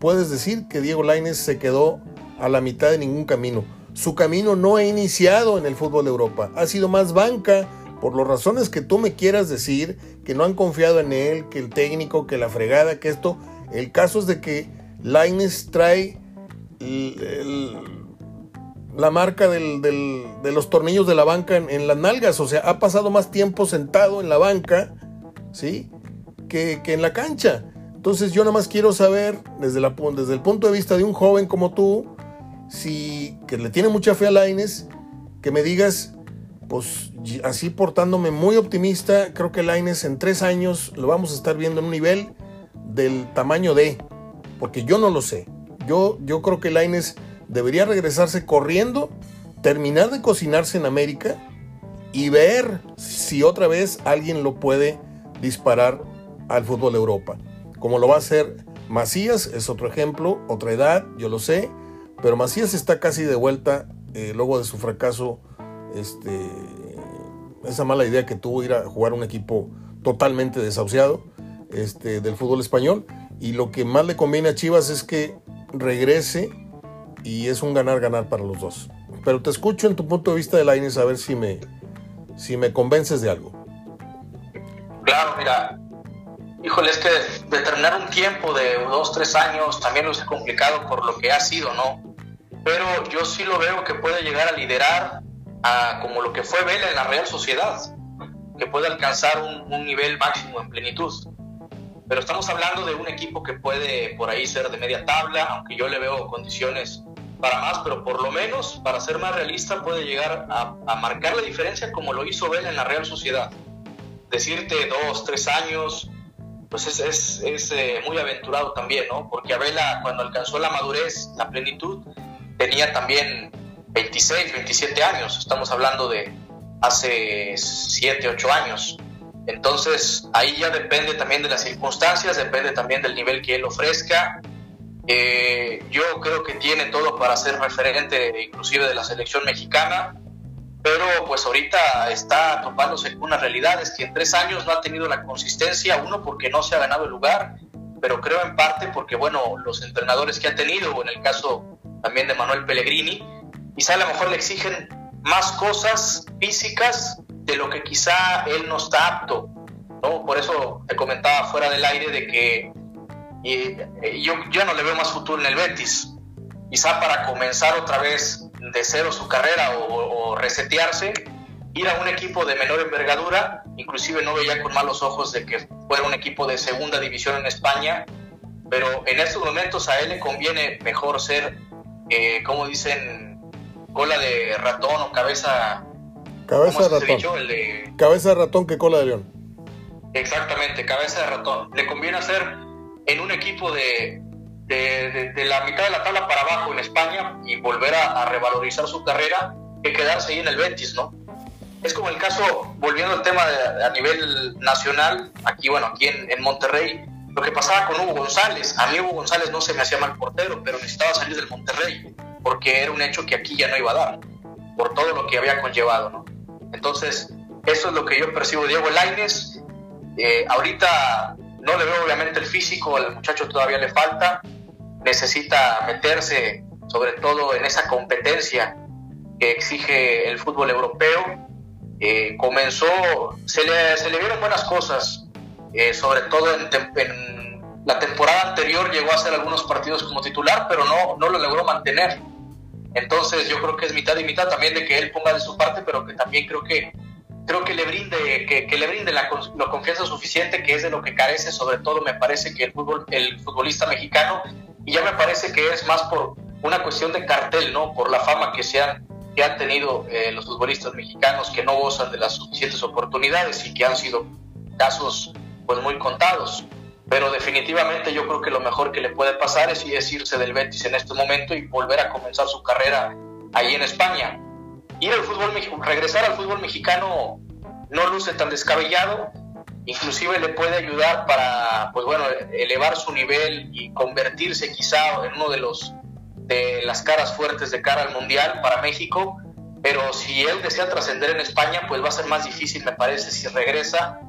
puedes decir que Diego Laines se quedó a la mitad de ningún camino. Su camino no ha iniciado en el fútbol de Europa. Ha sido más banca por las razones que tú me quieras decir, que no han confiado en él, que el técnico, que la fregada, que esto. El caso es de que Laines trae la marca del, de los tornillos de la banca en, en, las nalgas. O sea, ha pasado más tiempo sentado en la banca, ¿sí? Que, que en la cancha. Entonces yo nada más quiero saber, desde, la, desde el punto de vista de un joven como tú, si que le tiene mucha fe a Laines, que me digas, pues así portándome muy optimista, creo que Laines en tres años lo vamos a estar viendo en un nivel del tamaño de, porque yo no lo sé. Yo, yo creo que Laines debería regresarse corriendo, terminar de cocinarse en América y ver si otra vez alguien lo puede disparar al fútbol de Europa. Como lo va a hacer Macías, es otro ejemplo, otra edad, yo lo sé, pero Macías está casi de vuelta eh, luego de su fracaso, este, esa mala idea que tuvo ir a jugar un equipo totalmente desahuciado este, del fútbol español. Y lo que más le conviene a Chivas es que regrese y es un ganar-ganar para los dos. Pero te escucho en tu punto de vista de Lainez a ver si me, si me convences de algo. Claro, mira, híjole, es que determinar un tiempo de dos, tres años también es complicado por lo que ha sido, ¿no? Pero yo sí lo veo que puede llegar a liderar a, como lo que fue Vela en la Real Sociedad, que puede alcanzar un nivel máximo en plenitud pero estamos hablando de un equipo que puede por ahí ser de media tabla, aunque yo le veo condiciones para más, pero por lo menos, para ser más realista, puede llegar a, a marcar la diferencia como lo hizo Vela en la Real Sociedad. Decirte dos, tres años, pues es, es, es eh, muy aventurado también, ¿no? Porque a Vela, cuando alcanzó la madurez, la plenitud, tenía también 26, 27 años. Estamos hablando de hace 7, 8 años. Entonces, ahí ya depende también de las circunstancias, depende también del nivel que él ofrezca. Eh, yo creo que tiene todo para ser referente inclusive de la selección mexicana, pero pues ahorita está topándose con una realidad, es que en tres años no ha tenido la consistencia, uno porque no se ha ganado el lugar, pero creo en parte porque, bueno, los entrenadores que ha tenido, en el caso también de Manuel Pellegrini, quizá a lo mejor le exigen más cosas físicas de lo que quizá él no está apto. ¿no? Por eso te comentaba fuera del aire de que yo, yo no le veo más futuro en el Betis. Quizá para comenzar otra vez de cero su carrera o, o resetearse, ir a un equipo de menor envergadura, inclusive no veía con malos ojos de que fuera un equipo de segunda división en España, pero en estos momentos a él le conviene mejor ser, eh, como dicen, cola de ratón o cabeza Cabeza de ratón. Dicho? El de... Cabeza de ratón que cola de león. Exactamente, cabeza de ratón. Le conviene hacer en un equipo de, de, de, de la mitad de la tabla para abajo en España y volver a, a, revalorizar su carrera que quedarse ahí en el Betis, ¿no? Es como el caso, volviendo al tema a nivel nacional, aquí, bueno, aquí en, en Monterrey, lo que pasaba con Hugo González. A mí Hugo González no se me hacía mal portero, pero necesitaba salir del Monterrey, porque era un hecho que aquí ya no iba a dar, por todo lo que había conllevado, ¿no? Entonces, eso es lo que yo percibo Diego Laines. Eh, ahorita no le veo obviamente el físico, al muchacho todavía le falta, necesita meterse sobre todo en esa competencia que exige el fútbol europeo. Eh, comenzó, se le, se le, vieron buenas cosas, eh, sobre todo en, en, la temporada anterior llegó a hacer algunos partidos como titular, pero no, no lo logró mantener. Entonces yo creo que es mitad y mitad también de que él ponga de su parte, pero que también creo que creo que le brinde que, le brinde la, la, confianza suficiente que es de lo que carece sobre todo me parece que el fútbol el futbolista mexicano y ya me parece que es más por una cuestión de cartel no por la fama que se han que han tenido eh, los futbolistas mexicanos que no gozan de las suficientes oportunidades y que han sido casos pues muy contados. Pero definitivamente yo creo que lo mejor que le puede pasar es, irse del Betis en este momento y volver a comenzar su carrera ahí en España. Ir al fútbol, regresar al fútbol mexicano no luce tan descabellado, inclusive le puede ayudar para, pues bueno, elevar su nivel y convertirse quizá en uno de los de las caras fuertes de cara al mundial para México, pero si él desea trascender en España, pues va a ser más difícil, me parece, si regresa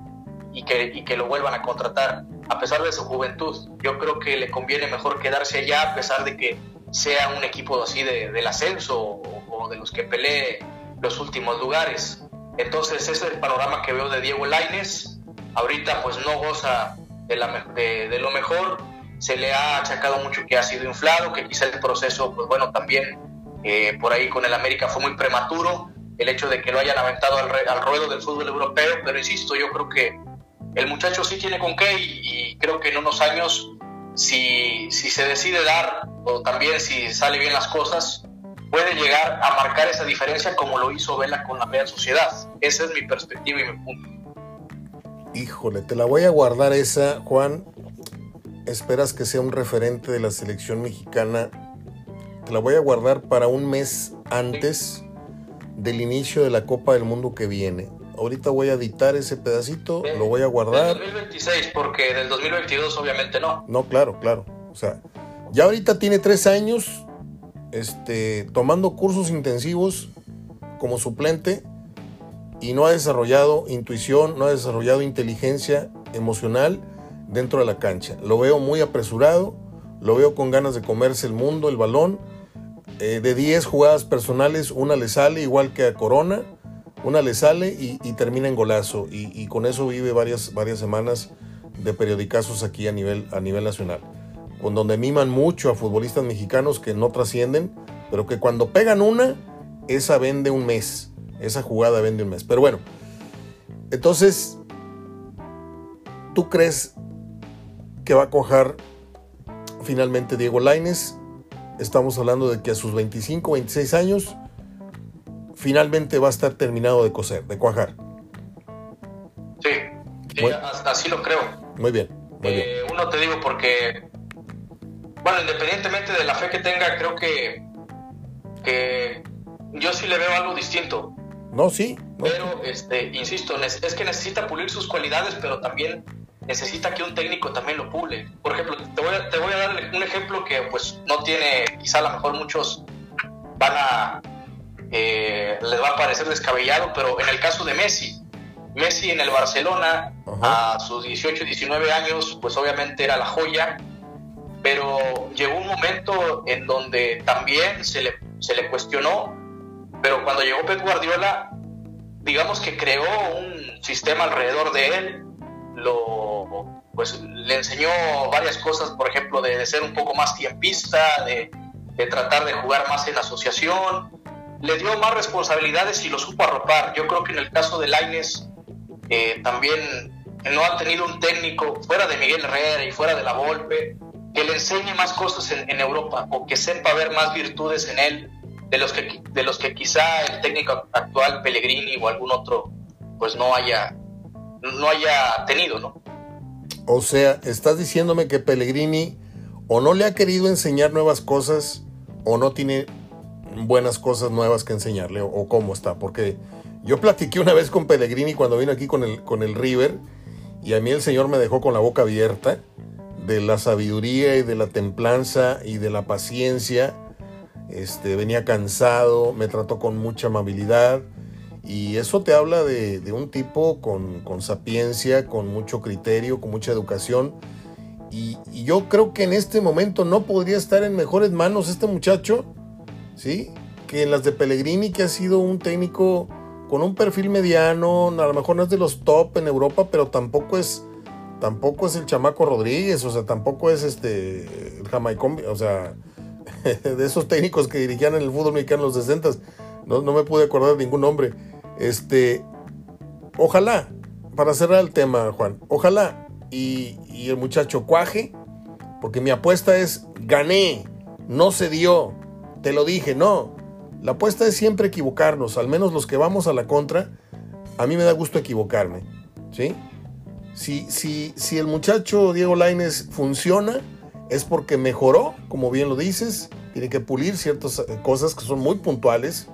y que lo vuelvan a contratar, a pesar de su juventud. Yo creo que le conviene mejor quedarse allá, a pesar de que sea un equipo así de, del ascenso o, de los que pelee los últimos lugares. Entonces ese es el panorama que veo de Diego Laines. Ahorita pues no goza de, lo mejor. Se le ha achacado mucho que ha sido inflado, que quizá el proceso, pues bueno, también eh, por ahí con el América fue muy prematuro. El hecho de que lo hayan aventado al ruedo del fútbol europeo, pero insisto, yo creo que el muchacho sí tiene con qué y, creo que en unos años, si, si, se decide dar o también si sale bien las cosas, puede llegar a marcar esa diferencia como lo hizo Vela con la Real Sociedad. Esa es mi perspectiva y mi punto. Híjole, te la voy a guardar esa, Juan. Esperas que sea un referente de la selección mexicana. Te la voy a guardar para un mes antes del inicio de la Copa del Mundo que viene. Ahorita voy a editar ese pedacito, lo voy a guardar. Del 2026, porque del 2022 obviamente no. No, claro, claro. O sea, ya ahorita tiene tres años este, tomando cursos intensivos como suplente y no ha desarrollado intuición, no ha desarrollado inteligencia emocional dentro de la cancha. Lo veo muy apresurado, lo veo con ganas de comerse el mundo, el balón. Eh, de 10 jugadas personales, una le sale igual que a Corona una le sale y, termina en golazo y, con eso vive varias, varias semanas de periodicazos aquí a nivel, a nivel nacional, con donde miman mucho a futbolistas mexicanos que no trascienden, pero que cuando pegan una, esa vende un mes, esa jugada vende un mes. Pero bueno, entonces, ¿tú crees que va a cojar finalmente Diego Laines? Estamos hablando de que a sus 25, 26 años finalmente va a estar terminado de coser, de cuajar. Sí, así lo creo. Muy bien. Eh, uno te digo porque, bueno, independientemente de la fe que tenga, creo que, que yo sí le veo algo distinto. No, sí. Pero, este, insisto, es que necesita pulir sus cualidades, pero también necesita que un técnico también lo pule. Por ejemplo, te voy a, te voy a dar un ejemplo que pues no tiene, quizá a lo mejor muchos van a, eh, les va a parecer descabellado, pero en el caso de Messi, Messi en el Barcelona, a sus 18, 19 años, pues obviamente era la joya, pero llegó un momento en donde también se le, se le cuestionó, pero cuando llegó Pep Guardiola, digamos que creó un sistema alrededor de él, lo, pues le enseñó varias cosas, por ejemplo, de, ser un poco más tiempista, de, de tratar de jugar más en asociación, le dio más responsabilidades y lo supo arropar. Yo creo que en el caso de Laines eh, también no ha tenido un técnico fuera de Miguel Herrera y fuera de la Volpe que le enseñe más cosas en, Europa o que sepa ver más virtudes en él de los que de los que quizá el técnico actual Pellegrini o algún otro pues no haya no haya tenido, ¿no? O sea, estás diciéndome que Pellegrini o no le ha querido enseñar nuevas cosas o no tiene buenas cosas nuevas que enseñarle o, cómo está. Porque yo platiqué una vez con Pellegrini cuando vino aquí con el, con el River y a mí el Señor me dejó con la boca abierta de la sabiduría y de la templanza y de la paciencia. Este, venía cansado, me trató con mucha amabilidad y eso te habla de, un tipo con, con, sapiencia, con mucho criterio, con mucha educación. Y, yo creo que en este momento no podría estar en mejores manos este muchacho ¿sí? Que en las de Pellegrini, que ha sido un técnico con un perfil mediano, a lo mejor no es de los top en Europa, pero tampoco es tampoco es el chamaco Rodríguez, o sea, tampoco es este el jamaicón, o sea, de esos técnicos que dirigían en el fútbol mexicano en los 60 no, no me pude acordar de ningún nombre. Este, ojalá, para cerrar el tema, Juan, ojalá y, y el muchacho cuaje, porque mi apuesta es gané, no se dio, te lo dije, no. La apuesta es siempre equivocarnos, al menos los que vamos a la contra, a mí me da gusto equivocarme, ¿sí? Si, si, si el muchacho Diego Laines funciona, es porque mejoró, como bien lo dices, tiene que pulir ciertas eh, cosas que son muy puntuales,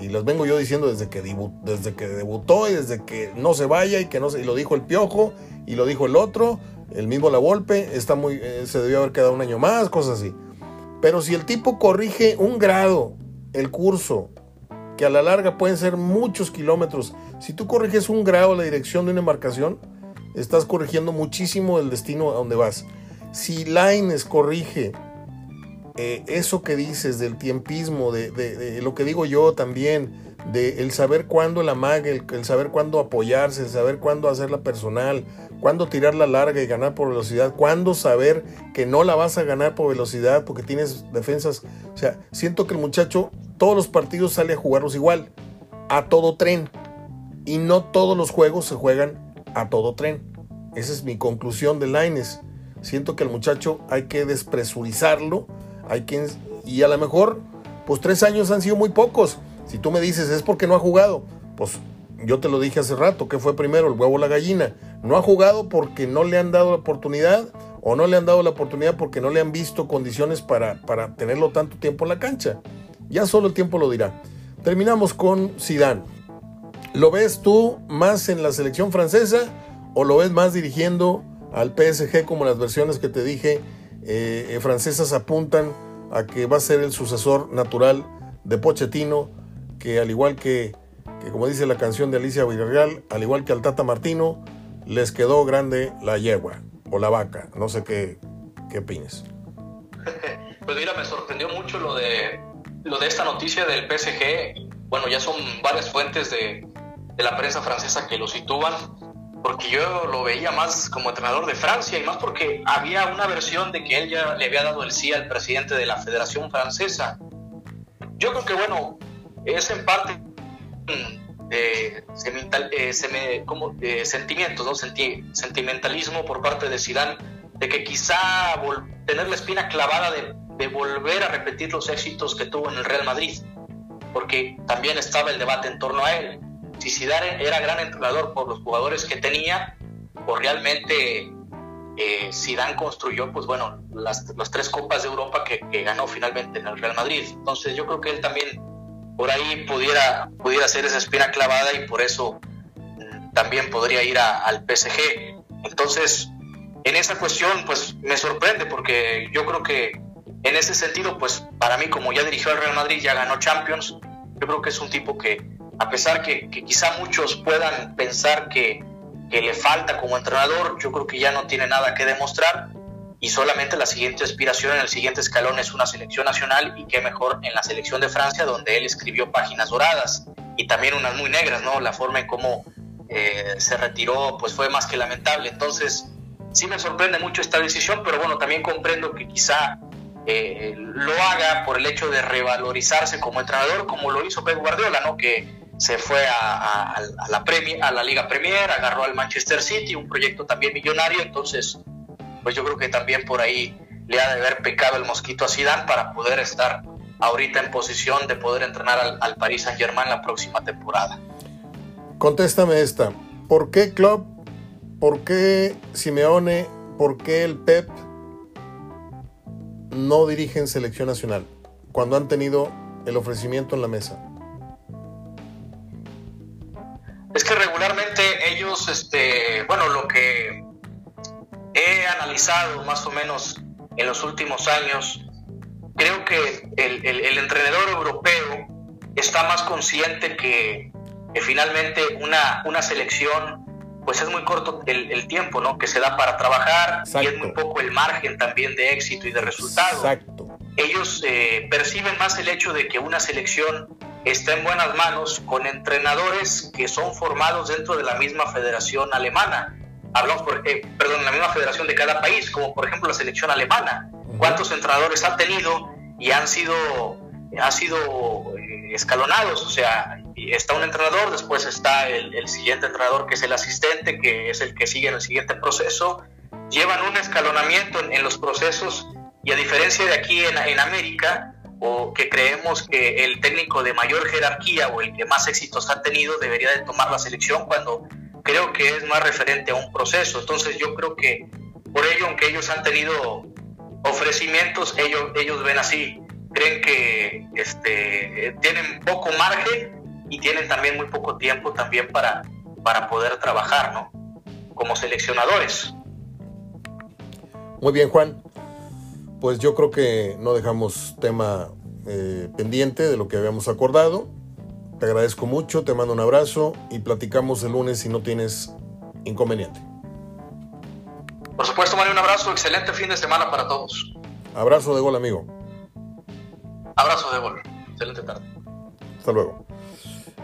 y las vengo yo diciendo desde que, debutó y desde que no se vaya y que no se, y lo dijo el Piojo y lo dijo el otro, el mismo La Volpe, está muy, eh, se debió haber quedado un año más, cosas así. Pero si el tipo corrige un grado el curso, que a la larga pueden ser muchos kilómetros, si tú corriges un grado la dirección de una embarcación, estás corrigiendo muchísimo el destino a donde vas. Si Lines corrige eh, eso que dices del tiempismo, de, lo que digo yo también, de el saber cuándo la mag, el, el, saber cuándo apoyarse, el saber cuándo hacerla personal, cuándo tirar la larga y ganar por velocidad, cuándo saber que no la vas a ganar por velocidad porque tienes defensas. O sea, siento que el muchacho todos los partidos sale a jugarlos igual, a todo tren. Y no todos los juegos se juegan a todo tren. Esa es mi conclusión de Lines. Siento que el muchacho hay que despresurizarlo hay quien, y a lo mejor, pues tres años han sido muy pocos. Si tú me dices es porque no ha jugado, pues yo te lo dije hace rato, que fue primero el huevo o la gallina. No ha jugado porque no le han dado la oportunidad o no le han dado la oportunidad porque no le han visto condiciones para, para tenerlo tanto tiempo en la cancha. Ya solo el tiempo lo dirá. Terminamos con Zidane. ¿Lo ves tú más en la selección francesa o lo ves más dirigiendo al PSG como las versiones que te dije eh, eh, francesas apuntan a que va a ser el sucesor natural de Pochettino, que al igual que, como dice la canción de Alicia Villarreal, al igual que al Tata Martino, les quedó grande la yegua o la vaca. No sé qué, qué opines. Pues mira, me sorprendió mucho lo de, lo de esta noticia del PSG. Bueno, ya son varias fuentes de, de la prensa francesa que lo sitúan porque yo lo veía más como entrenador de Francia y más porque había una versión de que él ya le había dado el sí al presidente de la Federación Francesa. Yo creo que, bueno, es en parte de, eh, como, sentimientos, ¿no? sentimentalismo por parte de Zidane, de que quizá tener la espina clavada de, de volver a repetir los éxitos que tuvo en el Real Madrid, porque también estaba el debate en torno a él si Zidane era gran entrenador por los jugadores que tenía, o realmente eh, Zidane construyó, pues bueno, las, tres copas de Europa que, ganó finalmente en el Real Madrid. Entonces yo creo que él también por ahí pudiera, pudiera hacer esa espina clavada y por eso mm, también podría ir al PSG. Entonces, en esa cuestión, pues me sorprende porque yo creo que en ese sentido, pues para mí como ya dirigió al Real Madrid, ya ganó Champions, yo creo que es un tipo que a pesar que, quizá muchos puedan pensar que, le falta como entrenador, yo creo que ya no tiene nada que demostrar y solamente la siguiente aspiración en el siguiente escalón es una selección nacional y qué mejor en la selección de Francia donde él escribió páginas doradas y también unas muy negras, ¿no? La forma en cómo eh, se retiró pues fue más que lamentable. Entonces sí me sorprende mucho esta decisión, pero bueno, también comprendo que quizá eh, lo haga por el hecho de revalorizarse como entrenador, como lo hizo Pep Guardiola, ¿no? Que se fue a, la Premier, a la Liga Premier, agarró al Manchester City, un proyecto también millonario, entonces pues yo creo que también por ahí le ha de haber pecado el mosquito a Zidane para poder estar ahorita en posición de poder entrenar al, al Paris Saint Germain la próxima temporada. Contéstame esta, ¿por qué Club, por qué Simeone, por qué el Pep no dirigen selección nacional cuando han tenido el ofrecimiento en la mesa? Es que regularmente ellos, este, bueno, lo que he analizado más o menos en los últimos años, creo que el, entrenador europeo está más consciente que, finalmente una, una selección pues es muy corto el, tiempo ¿no? que se da para trabajar y es muy poco el margen también de éxito y de resultado. Exacto. Ellos eh, perciben más el hecho de que una selección está en buenas manos con entrenadores que son formados dentro de la misma federación alemana. Hablamos, por, eh, perdón, la misma federación de cada país, como por ejemplo la selección alemana. ¿Cuántos entrenadores ha tenido y han sido, han sido eh, escalonados? O sea, está un entrenador, después está el, siguiente entrenador que es el asistente, que es el que sigue en el siguiente proceso. Llevan un escalonamiento en, los procesos y a diferencia de aquí en, en América, o que creemos que el técnico de mayor jerarquía o el que más éxitos ha tenido debería de tomar la selección cuando creo que es más referente a un proceso. Entonces yo creo que por ello, aunque ellos han tenido ofrecimientos, ellos, ellos ven así, creen que este, tienen poco margen y tienen también muy poco tiempo también para, para poder trabajar, ¿no? Como seleccionadores. Muy bien, Juan. Pues yo creo que no dejamos tema eh, pendiente de lo que habíamos acordado. Te agradezco mucho, te mando un abrazo y platicamos el lunes si no tienes inconveniente. Por supuesto, Mario, un abrazo, excelente fin de semana para todos. Abrazo de gol, amigo. Abrazo de gol, excelente tarde. Hasta luego.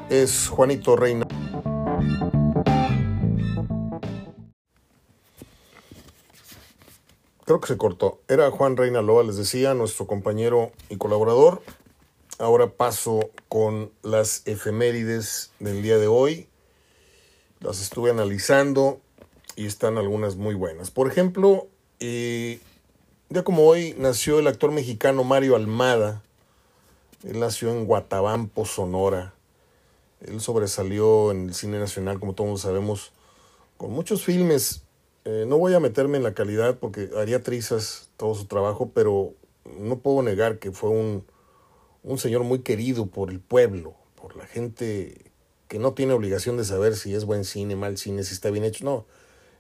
Es Juanito Reina. Creo que se cortó. Era Juan Reina Loa, les decía, nuestro compañero y colaborador. Ahora paso con las efemérides del día de hoy. Las estuve analizando y están algunas muy buenas. Por ejemplo, eh, ya como hoy nació el actor mexicano Mario Almada. Él nació en Guatabampo, Sonora. Él sobresalió en el cine nacional, como todos sabemos, con muchos filmes. Eh, no voy a meterme en la calidad porque haría trizas todo su trabajo, pero no puedo negar que fue un, un señor muy querido por el pueblo, por la gente que no tiene obligación de saber si es buen cine, mal cine, si está bien hecho. No,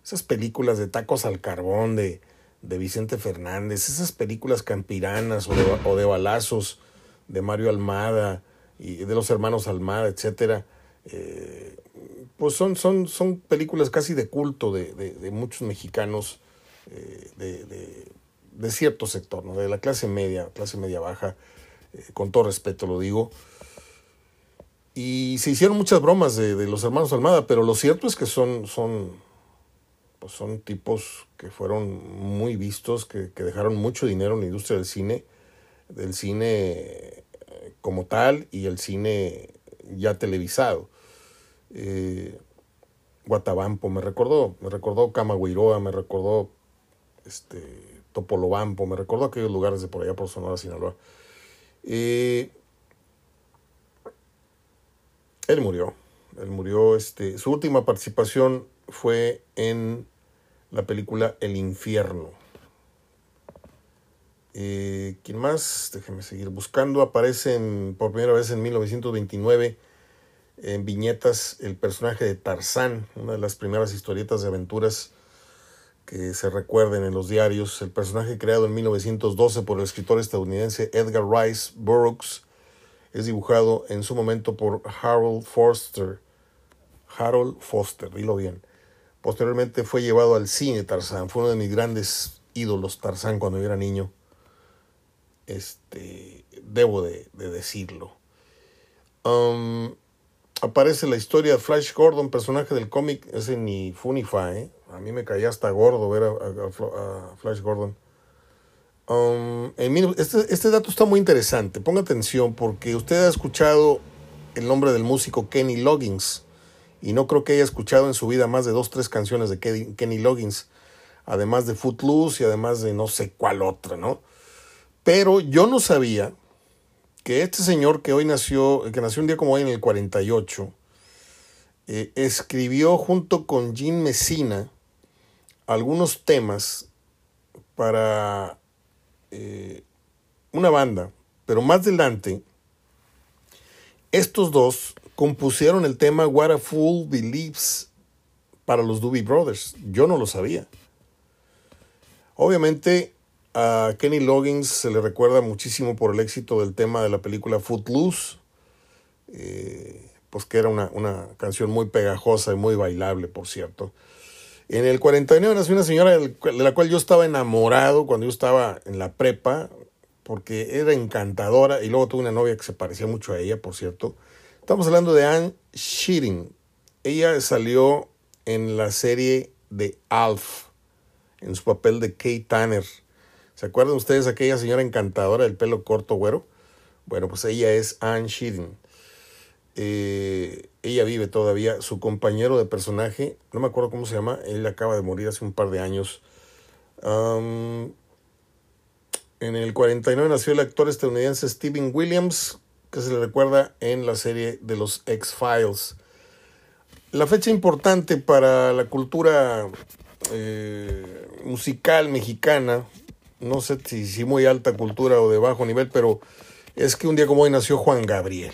esas películas de tacos al carbón de, de Vicente Fernández, esas películas campiranas o de, balazos de Mario Almada y de los hermanos Almada, etcétera, eh, pues son, son, son películas casi de culto de, de, muchos mexicanos eh, de, de, cierto sector, ¿no? de la clase media, clase media baja, eh, con todo respeto lo digo. Y se hicieron muchas bromas de, los hermanos Almada, pero lo cierto es que son, son, pues son tipos que fueron muy vistos, que, que, dejaron mucho dinero en la industria del cine, del cine como tal y el cine ya televisado. Eh, Guatabampo me recordó, me recordó Camagüiroa, me recordó este, Topolobampo, me recordó aquellos lugares de por allá por Sonora, Sinaloa. Eh, él murió, él murió, este, su última participación fue en la película El Infierno. Eh, ¿Quién más? Déjenme seguir buscando. Aparece por primera vez en 1929 en viñetas el personaje de Tarzán, una de las primeras historietas de aventuras que se recuerden en los diarios. El personaje creado en 1912 por el escritor estadounidense Edgar Rice Burroughs es dibujado en su momento por Harold Foster. Harold Foster, dilo bien. Posteriormente fue llevado al cine Tarzán. Fue uno de mis grandes ídolos Tarzán cuando yo era niño. Este, debo de, de decirlo. Um, aparece la historia de Flash Gordon, personaje del cómic, ese ni Funifa, ¿eh? A mí me caía hasta gordo ver a, Flash Gordon. Um, en, este, este dato está muy interesante, ponga atención porque usted ha escuchado el nombre del músico Kenny Loggins y no creo que haya escuchado en su vida más de dos, tres canciones de Kenny, Loggins, además de Footloose y además de no sé cuál otra, ¿no? Pero yo no sabía que este señor que hoy nació, que nació un día como hoy en el 48, eh, escribió junto con Jim Messina algunos temas para eh, una banda, pero más adelante, estos dos compusieron el tema What a Fool Believes para los Doobie Brothers. Yo no lo sabía. Obviamente, a Kenny Loggins se le recuerda muchísimo por el éxito del tema de la película Footloose, eh, pues que era una, una, canción muy pegajosa y muy bailable, por cierto. En el 49 nació una señora de la cual yo estaba enamorado cuando yo estaba en la prepa, porque era encantadora y luego tuve una novia que se parecía mucho a ella, por cierto. Estamos hablando de Anne Shearing. Ella salió en la serie de Alf, en su papel de Kate Tanner. ¿Se acuerdan ustedes de aquella señora encantadora del pelo corto, güero? Bueno, pues ella es Anne Shearing. Eh, ella vive todavía. Su compañero de personaje, no me acuerdo cómo se llama, él acaba de morir hace un par de años. En el 49 nació el actor estadounidense Steven Williams, que se le recuerda en la serie de los X-Files. La fecha importante para la cultura eh, musical mexicana, no sé si muy alta cultura o de bajo nivel, pero es que un día como hoy nació Juan Gabriel,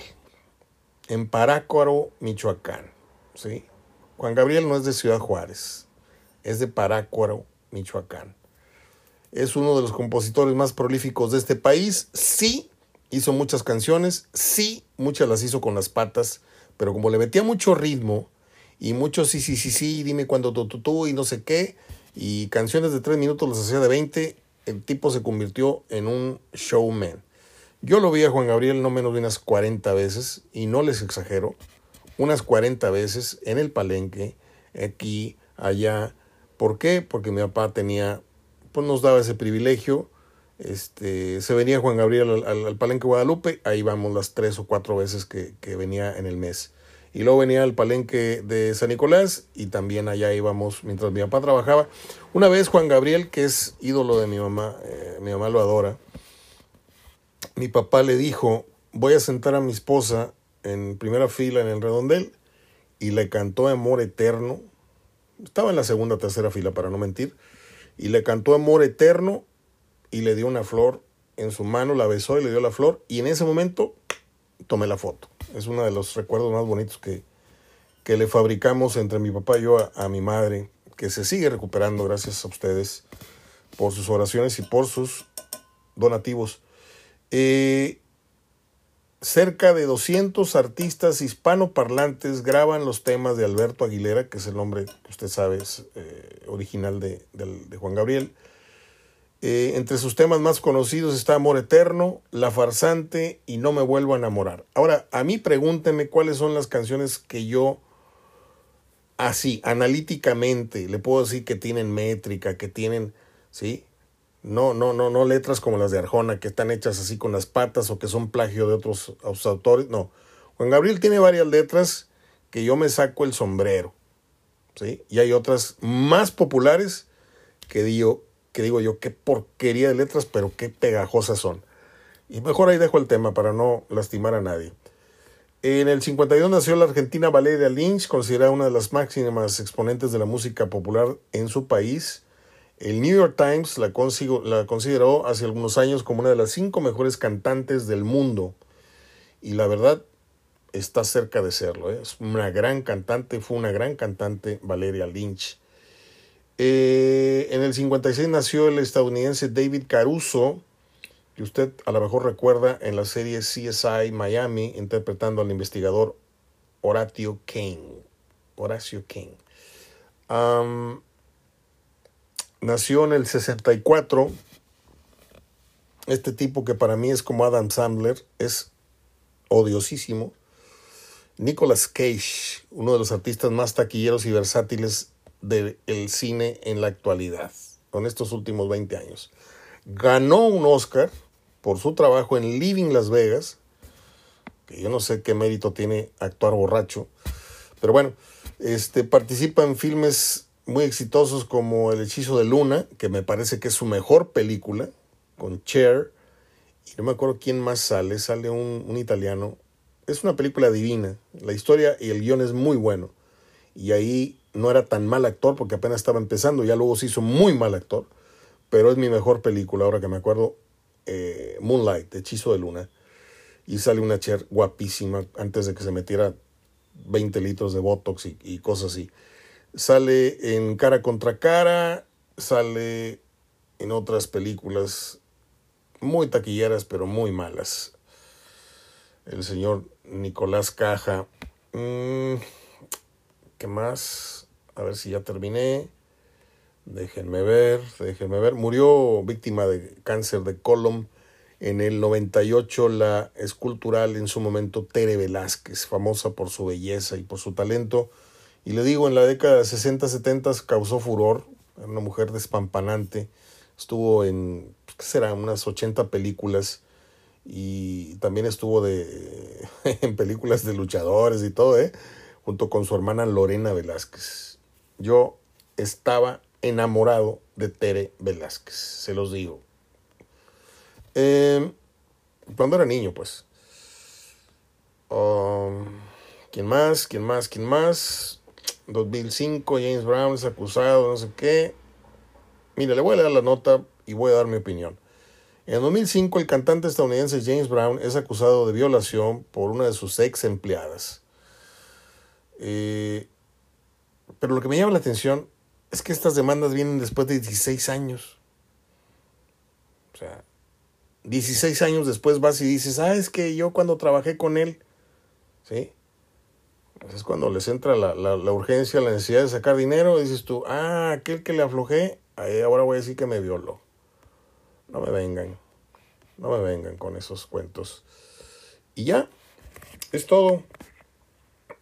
en Parácuaro, Michoacán. ¿sí? Juan Gabriel no es de Ciudad Juárez, es de Parácuaro, Michoacán. Es uno de los compositores más prolíficos de este país. Sí, hizo muchas canciones, sí, muchas las hizo con las patas, pero como le metía mucho ritmo y mucho sí, sí, sí, sí, dime cuándo tú, tú, y no sé qué, y canciones de tres minutos las hacía de 20, el tipo se convirtió en un showman. Yo lo vi a Juan Gabriel no menos de unas 40 veces, y no les exagero, unas 40 veces en el palenque, aquí, allá. ¿Por qué? Porque mi papá tenía, pues nos daba ese privilegio. Este, se venía Juan Gabriel al, Palenque Guadalupe, ahí vamos las tres o cuatro veces que, que venía en el mes. Y luego venía al palenque de San Nicolás y también allá íbamos mientras mi papá trabajaba. Una vez Juan Gabriel, que es ídolo de mi mamá, eh, mi mamá lo adora, mi papá le dijo, voy a sentar a mi esposa en primera fila en el redondel y le cantó Amor Eterno. Estaba en la segunda tercera fila para no mentir. Y le cantó Amor Eterno y le dio una flor en su mano, la besó y le dio la flor. Y en ese momento tomé la foto. Es uno de los recuerdos más bonitos que, que le fabricamos entre mi papá y yo a, mi madre, que se sigue recuperando gracias a ustedes por sus oraciones y por sus donativos. Eh, cerca de 200 artistas hispanoparlantes graban los temas de Alberto Aguilera, que es el nombre que usted sabe es eh, original de, Juan Gabriel. Eh, entre sus temas más conocidos está Amor Eterno, La Farsante y No Me Vuelvo a Enamorar. Ahora, a mí pregúnteme cuáles son las canciones que yo, así, analíticamente, le puedo decir que tienen métrica, que tienen, ¿sí? No, no, no, no letras como las de Arjona, que están hechas así con las patas o que son plagio de otros autores. No. Juan Gabriel tiene varias letras que yo me saco el sombrero. ¿sí? Y hay otras más populares que digo, que digo yo, qué porquería de letras, pero qué pegajosas son. Y mejor ahí dejo el tema para no lastimar a nadie. En el 52 nació la argentina Valeria Lynch, considerada una de las máximas exponentes de la música popular en su país. El New York Times la, la, consideró hace algunos años como una de las cinco mejores cantantes del mundo. Y la verdad está cerca de serlo. ¿eh? Es una gran cantante, fue una gran cantante Valeria Lynch. Eh, en el 56 nació el estadounidense David Caruso, que usted a lo mejor recuerda en la serie CSI Miami, interpretando al investigador Horatio Kane. Horacio Kane. Nació en el 64. Este tipo que para mí es como Adam Sandler, es odiosísimo. Nicolas Cage, uno de los artistas más taquilleros y versátiles del cine en la actualidad, con estos últimos 20 años. Ganó un Oscar por su trabajo en Living Las Vegas, que yo no sé qué mérito tiene actuar borracho, pero bueno, este, participa en filmes muy exitosos como El hechizo de Luna, que me parece que es su mejor película, con Cher, y no me acuerdo quién más sale, sale un, un italiano. Es una película divina, la historia y el guion es muy bueno. Y ahí no era tan mal actor porque apenas estaba empezando, ya luego se hizo muy mal actor, pero es mi mejor película, ahora que me acuerdo, eh, Moonlight, Hechizo de Luna. Y sale una Cher guapísima antes de que se metiera 20 litros de Botox y, y cosas así sale en Cara contra Cara, sale en otras películas muy taquilleras, pero muy malas. El señor Nicolás Caja. Mm, ¿Qué más? A ver si ya terminé. Déjenme ver, déjenme ver. Murió víctima de cáncer de colon. En el 98 la escultural en su momento Tere Velázquez, famosa por su belleza y por su talento y le digo, en la década de 60, 70 causó furor, era una mujer despampanante, estuvo en, ¿qué será?, unas 80 películas y también estuvo de, en películas de luchadores y todo, ¿eh? junto con su hermana Lorena Velázquez. Yo estaba enamorado de Tere Velázquez, se los digo. Eh, cuando era niño, pues. Um, ¿Quién más? ¿Quién más? ¿Quién más? 2005, James Brown es acusado, no sé qué. Mira, le voy a leer la nota y voy a dar mi opinión. En 2005, el cantante estadounidense James Brown es acusado de violación por una de sus ex empleadas. Eh, pero lo que me llama la atención es que estas demandas vienen después de 16 años. O sea, 16 años después vas y dices, ah, es que yo cuando trabajé con él, ¿sí? Es cuando les entra la, la, la, urgencia, la necesidad de sacar dinero, dices tú, ah, aquel que le aflojé, ahora voy a decir que me violó. No me vengan, no me vengan con esos cuentos. Y ya, es todo.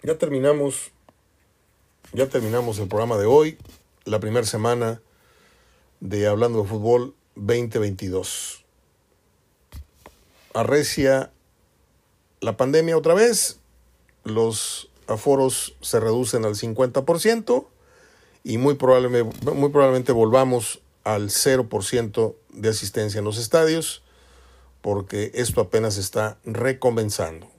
Ya terminamos, ya terminamos el programa de hoy, la primera semana de Hablando de Fútbol 2022. Arrecia la pandemia otra vez, los aforos se reducen al 50% y muy probablemente, muy probablemente volvamos al 0% de asistencia en los estadios porque esto apenas está recomenzando.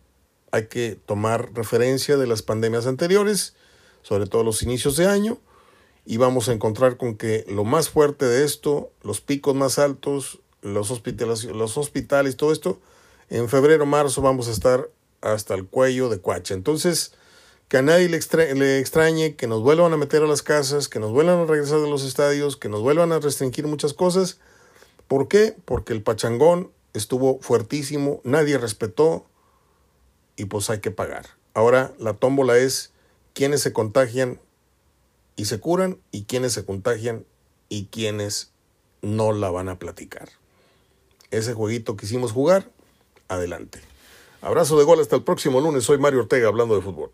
Hay que tomar referencia de las pandemias anteriores, sobre todo los inicios de año, y vamos a encontrar con que lo más fuerte de esto, los picos más altos, los hospitales, los hospitales, todo esto, en febrero, marzo vamos a estar hasta el cuello de cuacha. Entonces, que a nadie le, extra le, extrañe que nos vuelvan a meter a las casas, que nos vuelvan a regresar de los estadios, que nos vuelvan a restringir muchas cosas. ¿Por qué? Porque el pachangón estuvo fuertísimo, nadie respetó y pues hay que pagar. Ahora la tómbola es quiénes se contagian y se curan y quiénes se contagian y quiénes no la van a platicar. Ese jueguito que hicimos jugar, adelante. Abrazo de gol hasta el próximo lunes. Soy Mario Ortega hablando de fútbol.